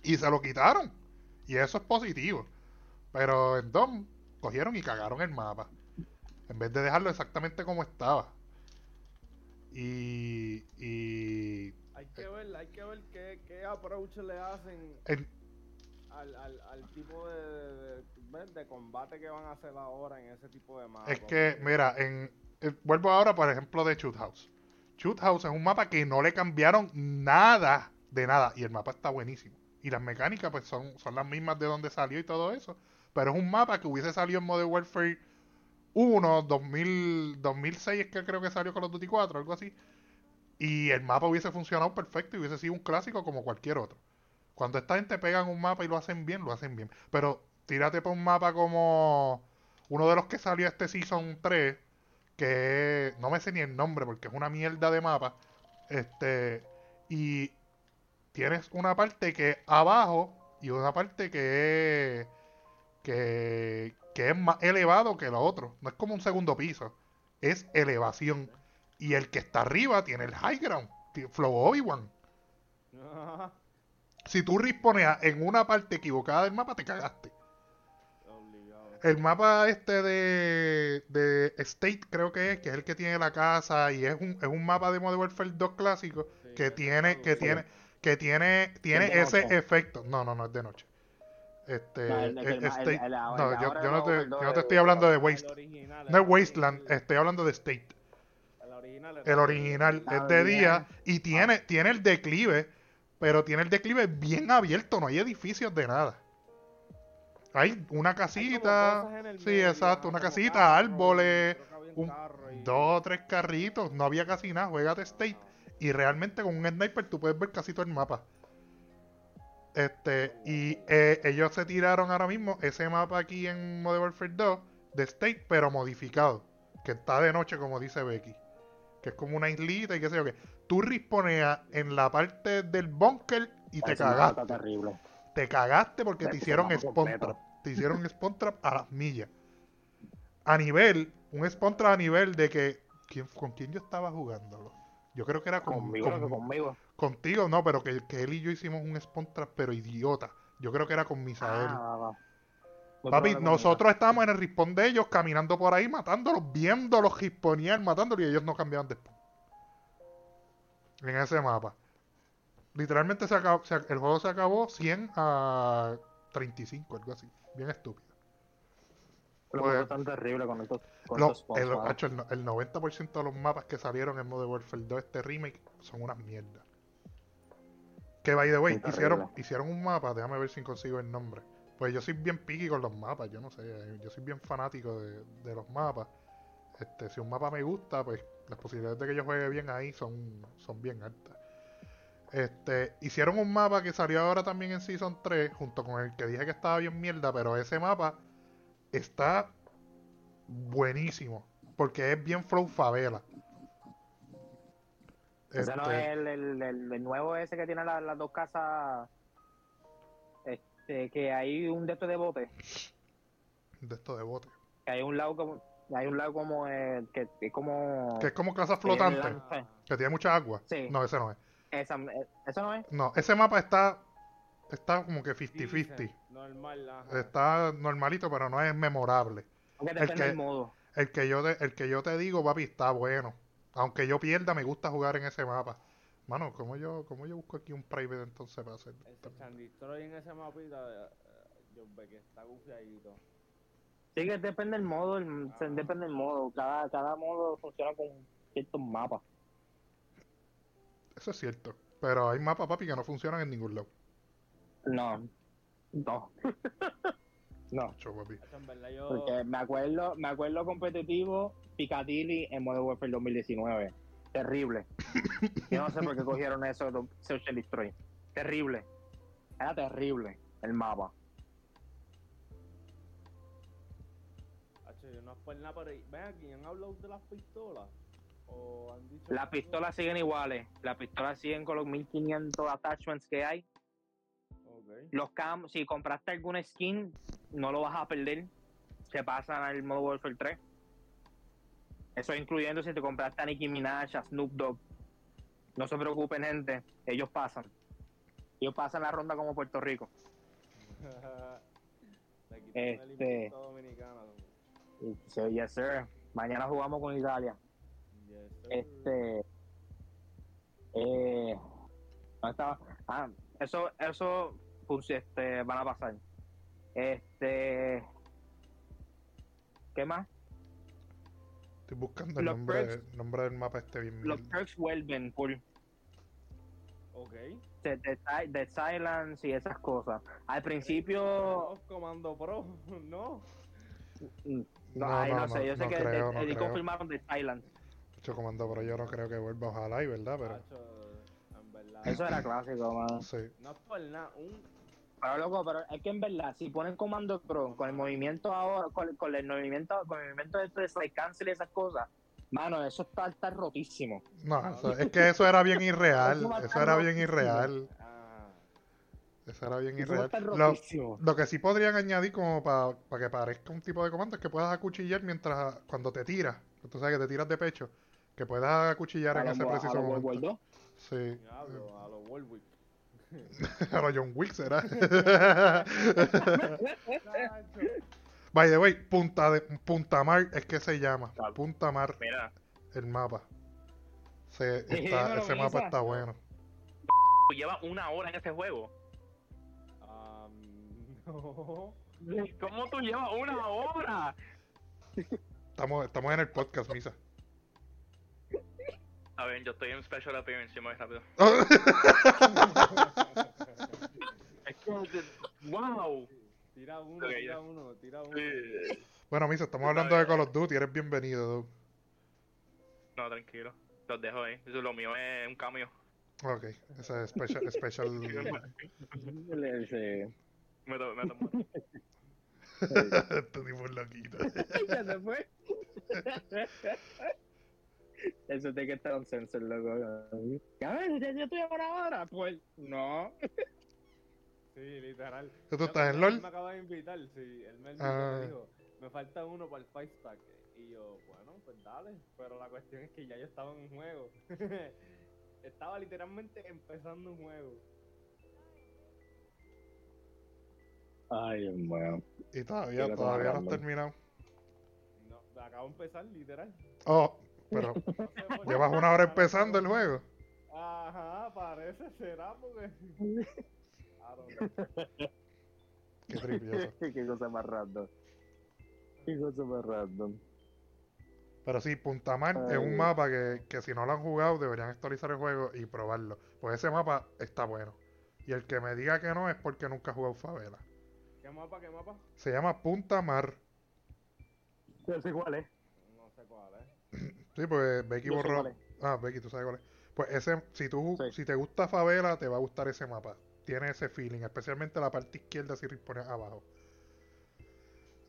Y se lo quitaron. Y eso es positivo. Pero en DOM cogieron y cagaron el mapa. En vez de dejarlo exactamente como estaba. Y. y Hay que ver, hay que ver qué, qué approach le hacen en- al, al, al tipo de, de, de- combate que van a hacer ahora en ese tipo de mapa. es que, mira, en, eh, vuelvo ahora, por ejemplo, de Shoot House. Shoot House es un mapa que no le cambiaron nada de nada. Y el mapa está buenísimo. Y las mecánicas, pues, son, son las mismas de donde salió y todo eso. Pero es un mapa que hubiese salido en Modern Warfare 1, 2000, 2006 es que creo que salió Call of Duty 4, algo así. Y el mapa hubiese funcionado perfecto y hubiese sido un clásico como cualquier otro. Cuando esta gente pegan un mapa y lo hacen bien, lo hacen bien. Pero tírate por un mapa como uno de los que salió este Season 3, que no me sé ni el nombre porque es una mierda de mapa. Este, y tienes una parte que abajo y una parte que es, que, que es más elevado que lo otro. No es como un segundo piso, es elevación. Y el que está arriba tiene el high ground, Flow Obi-Wan. Si tú risponeas en una parte equivocada del mapa, te cagaste. El mapa este de, de State creo que es, que es el que tiene la casa y es un, es un mapa de Modern Warfare 2 clásico Sí, que tiene, que tiene, que tiene, tiene ese noche. efecto. No, no, no es de noche. Este, No, el- el- el- State- el- el- no, el yo, no te, perdón, yo no te el- estoy hablando de El Waste, original, no es Wasteland, estoy hablando de State. El original. El original Ah, es de día y tiene, tiene el declive, pero tiene el declive bien abierto, no hay edificios de nada. Hay una casita, sí, exacto, una casita, árboles, un- dos o tres carritos, no había casi nada, juegate State y realmente con un sniper tú puedes ver casi todo el mapa. Este, y eh, ellos se tiraron ahora mismo ese mapa aquí en Modern Warfare 2 de State, pero modificado, que está de noche como dice Becky, que es como una islita y qué sé yo qué. Tú risponeas en la parte del bunker y te cagaste. Terrible. Te cagaste porque te hicieron spawn trap. Te hicieron spawn trap a las millas. A nivel, un spawn trap a nivel de que. ¿quién, ¿Con quién yo estaba jugándolo? Yo creo que era con, Conmigo, con- conmigo. contigo, no, pero que, que él y yo hicimos un spawn trap, pero idiota. Yo creo que era con Misael. Ah, va, Papi, nosotros estábamos en el respawn de ellos, caminando por ahí, matándolos, viéndolos risponear, matándolos, y ellos no cambiaban de spawn. En ese mapa. Literalmente se acabó- se el juego se acabó 100 a 35, algo así. Bien estúpido. Pues, juegos están terribles con estos, con el, el el 90% de los mapas que salieron en Modern Warfare 2, este remake, son unas mierdas. Que by the way, hicieron, terrible. hicieron un mapa, déjame ver si consigo el nombre. Pues yo soy bien picky con los mapas, yo no sé, eh, yo soy bien fanático de, de los mapas. Este, si un mapa me gusta, pues las posibilidades de que yo juegue bien ahí son, son bien altas. Este, hicieron un mapa que salió ahora también en Season 3, junto con el que dije que estaba bien mierda, pero ese mapa está buenísimo, porque es bien flow favela. Ese no Este, es el, el, el- el nuevo ese que tiene la- las dos casas. Este, que hay un de estos de bote. de esto de bote. Que hay un lado como. Hay un lado como. eh, que es como. Que es como casa que flotante, que tiene mucha agua. Sí. No, ese no es. Esa, eh, eso no es. No, ese mapa está está como que 50-50. Normal, ajá. Está normalito, pero no es memorable. Porque El que- del modo. El que yo te, el que yo te digo, papi, está bueno. Aunque yo pierda, me gusta jugar en ese mapa. Mano, ¿cómo yo, cómo yo busco aquí un private entonces para hacer? El Destroy en ese mapita, eh, yo ve que está gufiadito. Sí, que depende del modo, el- Ah. depende del modo. Cada, cada modo funciona con ciertos mapas. Eso es cierto. Pero hay mapas, papi, que no funcionan en ningún lado. No, no. no, papi. Porque me acuerdo, me acuerdo competitivo Piccadilly en Modern Warfare 2019. Terrible. Yo no sé por qué cogieron eso de Search and Destroy. Terrible. Era terrible el mapa. Hacho, yo no es por nada, pero ven aquí, ¿han hablado de las pistolas? ¿O han dicho Las algo? pistolas siguen iguales. Las pistolas siguen con los 1500 attachments que hay. Los cam, si compraste alguna skin, no lo vas a perder. Se pasan al modo Warfare 3. Eso incluyendo si te compraste a Nicki Minaj, a Snoop Dogg. No se preocupen, gente. Ellos pasan. Ellos pasan la ronda como Puerto Rico. El Este- impuesto dominicano. So, yes, sir. Mañana jugamos con Italia. Yes, sir. Este. Eh, ¿dónde estaba? Ah, eso, eso pues, este, van a pasar. Este. ¿Qué más? Estoy buscando el Los nombre, perks- nombre del mapa este bien Los perks vuelven por Ok. de, si- de silence y esas cosas. Al principio. Comando Pro, no. No, No, ay, no, no, sé, yo sé que creo, de- no de- creo. confirmaron de silence. Cho, comando, pero yo no creo que vuelva, ojalá y verdad, pero en verdad. Eso era clásico, man. sí. No es por nada, un... Pero loco, pero es que en verdad, si ponen comando pro con el movimiento ahora, con, con el movimiento, con el movimiento de este de slide cancel y esas cosas, mano, eso está, está rotísimo. No, eso- es que eso era bien irreal, Eso eso era bien irreal, Ah, eso era bien irreal. Lo, lo que sí podrían añadir como para que parezca un tipo de comando es que puedas acuchillar mientras, cuando te tiras, tú sabes que te tiras de pecho, que puedas acuchillar A en los ese Wo- a preciso los World War momento. 2. Sí, diablo, a los Warwick. a lo John Wick será. By the way, Punta, de, Punta Mar es que se llama. Claro. Punta Mar, Mira, el mapa. Se- está- ese mapa está bueno. lleva una hora en ese juego. ¿Cómo tú llevas una hora? Estamos, estamos en el podcast, Misa. A ver, yo estoy en special appearance, yo me voy rápido. wow. Tira uno, tira ya. uno, tira uno. bueno, Misa, estamos hablando de. Call of Duty. Eres bienvenido, dude. No, tranquilo. Los dejo ahí. Eso, lo mío es un cambio. Ok, ese es special. special... Me to- me tomo. este tipo es loquito. ya se fue. Eso tiene que estar un sensor, loco. Ya ves, ya, ya estoy a una hora. Pues, no. Sí, literal. ¿Tú Yo estás en él LOL? Me acaba de invitar, sí. Él me, Ah. me dijo, me falta uno para el Fight Stack. Y yo, bueno, pues dale. Pero la cuestión es que ya yo estaba en un juego. estaba literalmente empezando un juego. Ay, mío. Y todavía, todavía no has terminado. No, acabo de empezar, literal. Oh, pero llevas una hora empezando el juego. Ajá, parece, será porque. I don't know. Qué tripioso. Qué cosa más random. Qué cosa más random. Pero sí, Punta Mar es Ay. un mapa que, que si no lo han jugado deberían actualizar el juego y probarlo. Pues ese mapa está bueno. Y el que me diga que no es porque nunca ha jugado Favela. ¿Qué mapa, qué mapa? Se llama Punta Mar. Yo sé cuál es. No sé cuál es. Sí, pues Becky borró. Ah, Becky, tú sabes cuál es. Pues ese, si tú, Sí. si te gusta Favela, te va a gustar ese mapa. Tiene ese feeling, especialmente la parte izquierda si pones abajo.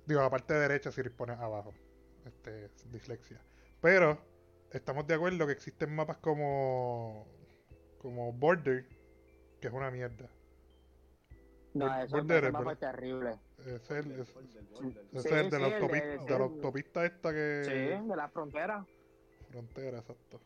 Digo, la parte derecha si pones abajo. Este, dislexia. Pero estamos de acuerdo que existen mapas como como Border, que es una mierda. No, eso Border es mapa terrible. Ese es el, es- Sí, el de sí, la el de- autopista esta que Sí, de la frontera. frontera, exacto.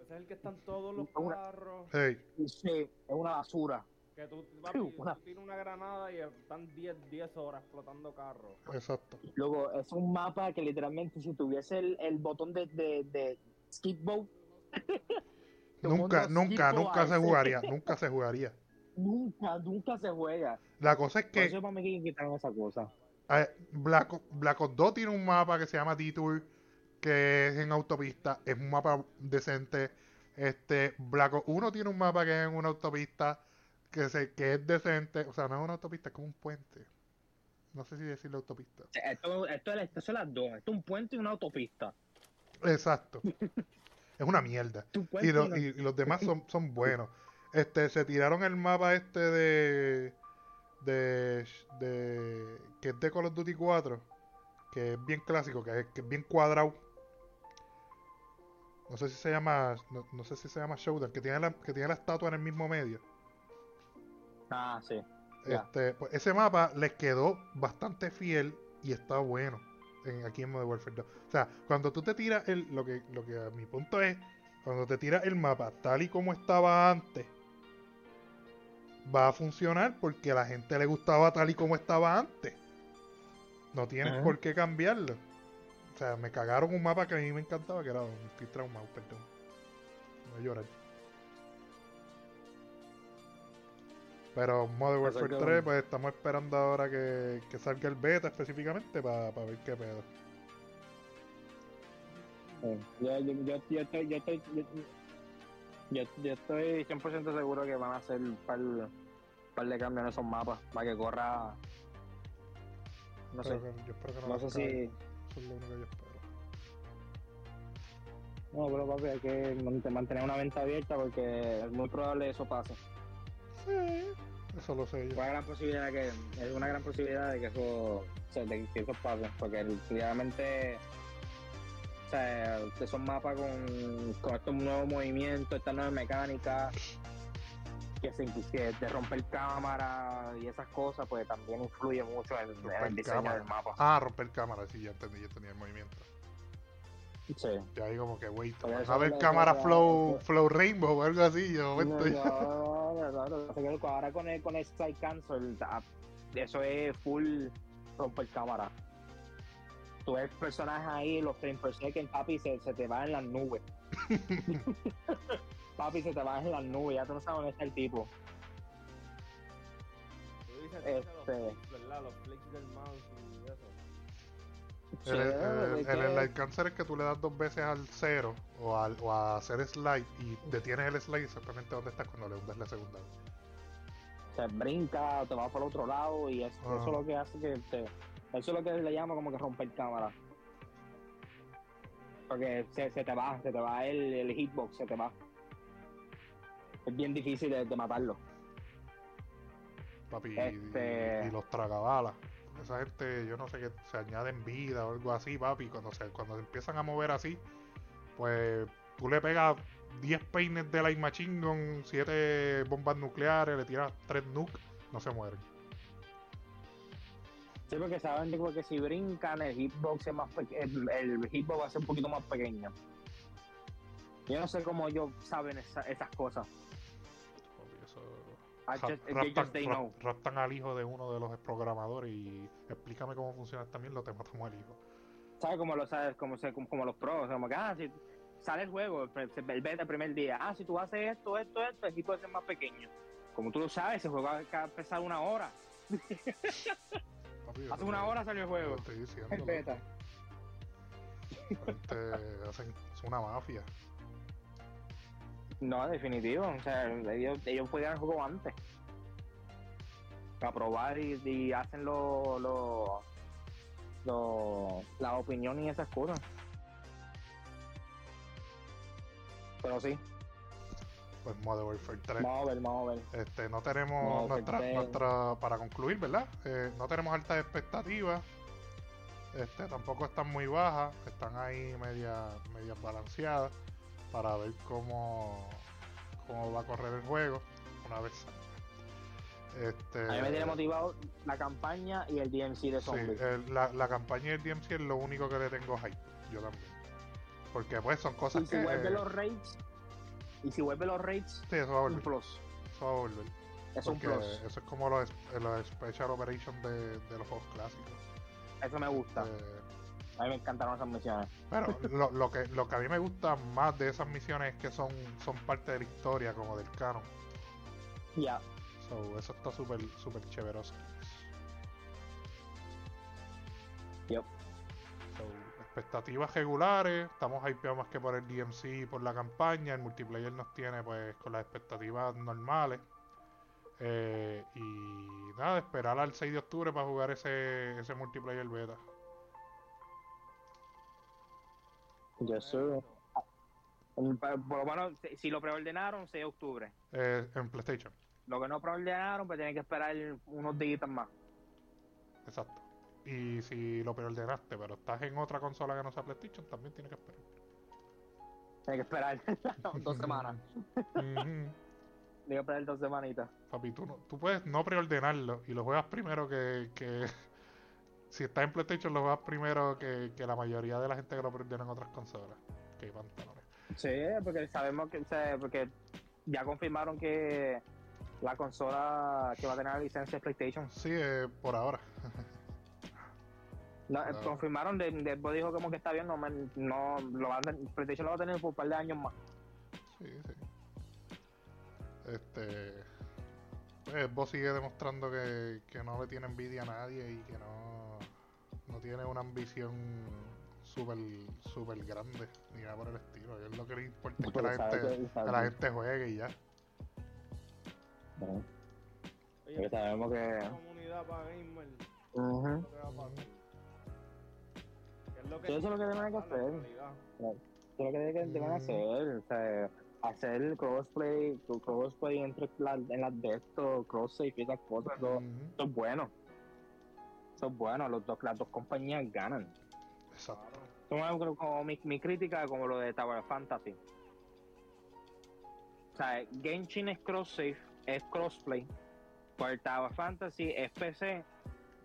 Ese es el que están todos los Una- carros. Hey, Sí, es una basura. Que tú, papi, Una- tú tiras una granada y están 10, 10 horas explotando carros. exacto. Luego, es un mapa que literalmente si tuviese el, el botón de, de, de skip boat, Un Nunca, nunca, nunca se jugaría, nunca se jugaría. Nunca, nunca se juega. La cosa es Por que eso para mí que quitaron esa cosa. eh, Black, O- Black Ops 2 tiene un mapa que se llama Detour, que es en autopista, es un mapa decente. Este, Black Ops 1 tiene un mapa que es en una autopista, que, se, que es decente, o sea, no es una autopista, es como un puente. No sé si decirle autopista. Esto, esto, es- esto son las dos. Esto es un puente y una autopista. Exacto. Es una mierda. Y, lo- y los demás son, son buenos. Este, se tiraron el mapa este de, de, de que es de Call of Duty 4, que es bien clásico, que es, que es bien cuadrado. No sé si se llama, no, no sé si se llama Showdown, que tiene la, que tiene la estatua en el mismo medio. Ah, sí. Este, pues ese mapa les quedó bastante fiel y está bueno en, aquí en Modern Warfare 2. O sea, cuando tú te tiras el, lo que, lo que a mi punto es, cuando te tiras el mapa tal y como estaba antes, va a funcionar porque a la gente le gustaba tal y como estaba antes. No tienes por qué cambiarlo. O sea, me cagaron un mapa que a mí me encantaba, que era, estoy traumado, perdón. Voy a llorar. Pero Modern Warfare hay que 3, ver. pues estamos esperando ahora que, que salga el beta específicamente para ver qué pedo. Sí. Yo, yo, yo, yo estoy, yo, estoy, yo, yo- yo estoy 100% seguro que van a hacer un par, par de cambios en esos mapas para que corra. No sé, que- yo espero que no, no sé si. Eso es lo único que yo espero. No, pero papi, hay que mant- mantener una venta abierta porque es muy probable que eso pase. Sí, eso lo sé yo. Una gran posibilidad que es una gran posibilidad de que eso, o sea, de que eso pase, porque realmente o sea, esos mapas con, con estos nuevos movimientos, estas nuevas mecánicas, que se que de romper cámara y esas cosas, pues también influye mucho en, en el diseño cámara. del mapa. Ah, romper cámara, sí, ya entendí, ya entendí el movimiento. Sí. Ya ahí como que, wait, eso a ver cámara flow, flow rainbow o algo así, yo No, no, no, ahora con el, con el slide cancel, ah, eso es full romper cámara. Tú ves personajes ahí, los frames per second, papi, se, se te va en las nubes. papi, se te va en las nubes, ya tú no sabes dónde está el tipo. Tú dices, Este- los flicks, ¿verdad? Los flicks del mouse y eso. Sí, El, el, es el que- slide cancel es que tú le das dos veces al cero o, al, o a hacer slide y detienes el slide exactamente donde estás cuando le hundes la segunda vez. se brinca, te va por el otro lado y eso, eso es lo que hace que te, eso es lo que le llama como que romper cámara. Porque se, se te va, se te va el, el hitbox, se te va. Es bien difícil de, de matarlo. Papi, y- Este- y, y los tragabalas. Esa gente, yo no sé qué, se añaden vida o algo así, papi. Cuando se, cuando se empiezan a mover así, pues tú le pegas 10 peines de Light Machine Gun, 7 bombas nucleares, le tiras 3 nukes, no se mueren. Sí, porque saben que si brincan el hitbox es más el, el hitbox va a ser un poquito más pequeño. Yo no sé cómo ellos saben esa- esas cosas. Just- raptan, just- they rap- know. raptan al hijo de uno de los programadores y explícame cómo funciona esta mierda, te matamos al hijo. ¿Sabes cómo lo sabes? Como, se- como, los pros, como que, ah, si sale el juego, el, el beta el primer día, ah, si tú haces esto, esto, esto, el equipo ser más pequeño. Como tú lo sabes, ese juego va a empezar una hora. Papi, Hace una hora salió el juego. estoy diciendo, El loco. beta. Gente, hacen, es una mafia. No, definitivo. O sea, ellos, ellos juegan el juego antes. Para probar y, y hacen lo, lo, lo, la opinión y esas cosas. Pero sí, Pues Modern Warfare 3. vamos a ver, vamos a ver. Este, no tenemos nuestra, nuestra, para concluir, ¿verdad? Eh, no tenemos altas expectativas. Este, tampoco están muy bajas, están ahí media, media balanceadas para ver cómo, cómo va a correr el juego una vez salga. Este, A mí me tiene motivado la campaña y el DMC de sí, zombies. el- la, la campaña del DMC es lo único que le tengo hype, yo también. Porque pues son cosas y si que... vuelve los raids, y si vuelve los raids, Sí, eso va a un volver. plus. Eso va a volver. Es un Porque plus. eso es como los, los Special Operations de, de los juegos clásicos. Eso me gusta. Eh, A mí me encantaron esas misiones. Pero lo, lo que, lo que a mí me gusta más de esas misiones es que son, son parte de la historia, como del canon. Ya. So, eso está súper, súper chéveroso. Yep. Expectativas regulares, estamos hypeados más que por el DMC y por la campaña. El multiplayer nos tiene pues con las expectativas normales. Eh, y nada, esperar al 6 de octubre para jugar ese, ese multiplayer beta. Yo soy. Por por lo menos, si- si lo preordenaron, 6 de octubre. Eh, en PlayStation, Lo que no preordenaron, pues tienen que esperar unos días más. exacto. Y si lo preordenaste, pero estás en otra consola que no sea PlayStation, también tienes que esperar. Tienen que esperar dos semanas. Ujú. Tienen que esperar dos semanitas. Papi, tú, no- tú puedes no preordenarlo y lo juegas primero que, que- si estás en PlayStation lo juegas primero que, que la mayoría de la gente que lo preordena en otras consolas. Que pantalones. Sí, porque sabemos que. o sea, porque ya confirmaron que la consola que va a tener la licencia es PlayStation. Sí, eh, por ahora. No, Ah. Confirmaron, de, después dijo como que está bien, no, me- no lo van a, PlayStation lo va a tener por un par de años más. Sí, sí. Este. Pues vos sigue demostrando que, que no le tiene envidia a nadie y que no, no tiene una ambición súper super grande ni nada por el estilo. Es lo que le importa es que la gente, que- la gente juegue y ya. Oye, sabemos que. esta comunidad para gamer, Ujú. ¿qué es lo Eso es lo que deben hacer. Eso es lo que deben, Mm. hacer. O sea, hacer crossplay, crossplay entre la, en las de esto, cross save y esas cosas. Eso, Ujú, eso es bueno. Eso es bueno. Los dos, las dos compañías ganan. Exacto. Como, como mi, mi crítica, como lo de Tower Fantasy. O sea, Genshin es cross save, es crossplay. Por Tower Fantasy es PC,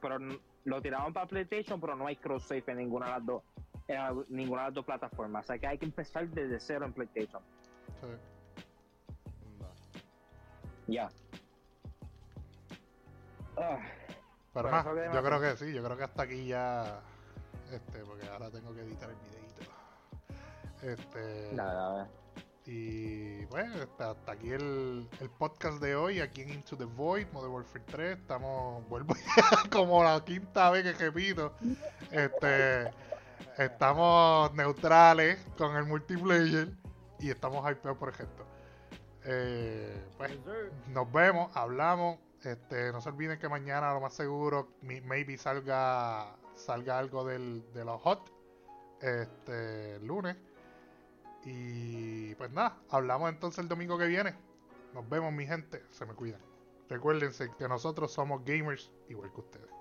pero lo tiraron para PlayStation, pero no hay cross save en ninguna de las dos, en ninguna de las dos plataformas. O sea que hay que empezar desde cero en PlayStation. Sí. Ya. Ah, Pero nada, eso que yo creo que sí, yo creo que hasta aquí ya. Este, porque ahora tengo que editar el videito. Este. nada, Y bueno, hasta, hasta aquí el, el podcast de hoy, aquí en Into the Void, Modern Warfare 3. Estamos, vuelvo como la quinta vez que repito. Este, estamos neutrales con el multiplayer y estamos hypeados por ejemplo. Eh, pues nos vemos, hablamos. Este, no se olviden que mañana lo más seguro, maybe salga salga algo del, de los hot. Este, lunes. Y pues nada, hablamos entonces el domingo que viene. Nos vemos mi gente, se me cuidan. Recuérdense que nosotros somos gamers igual que ustedes.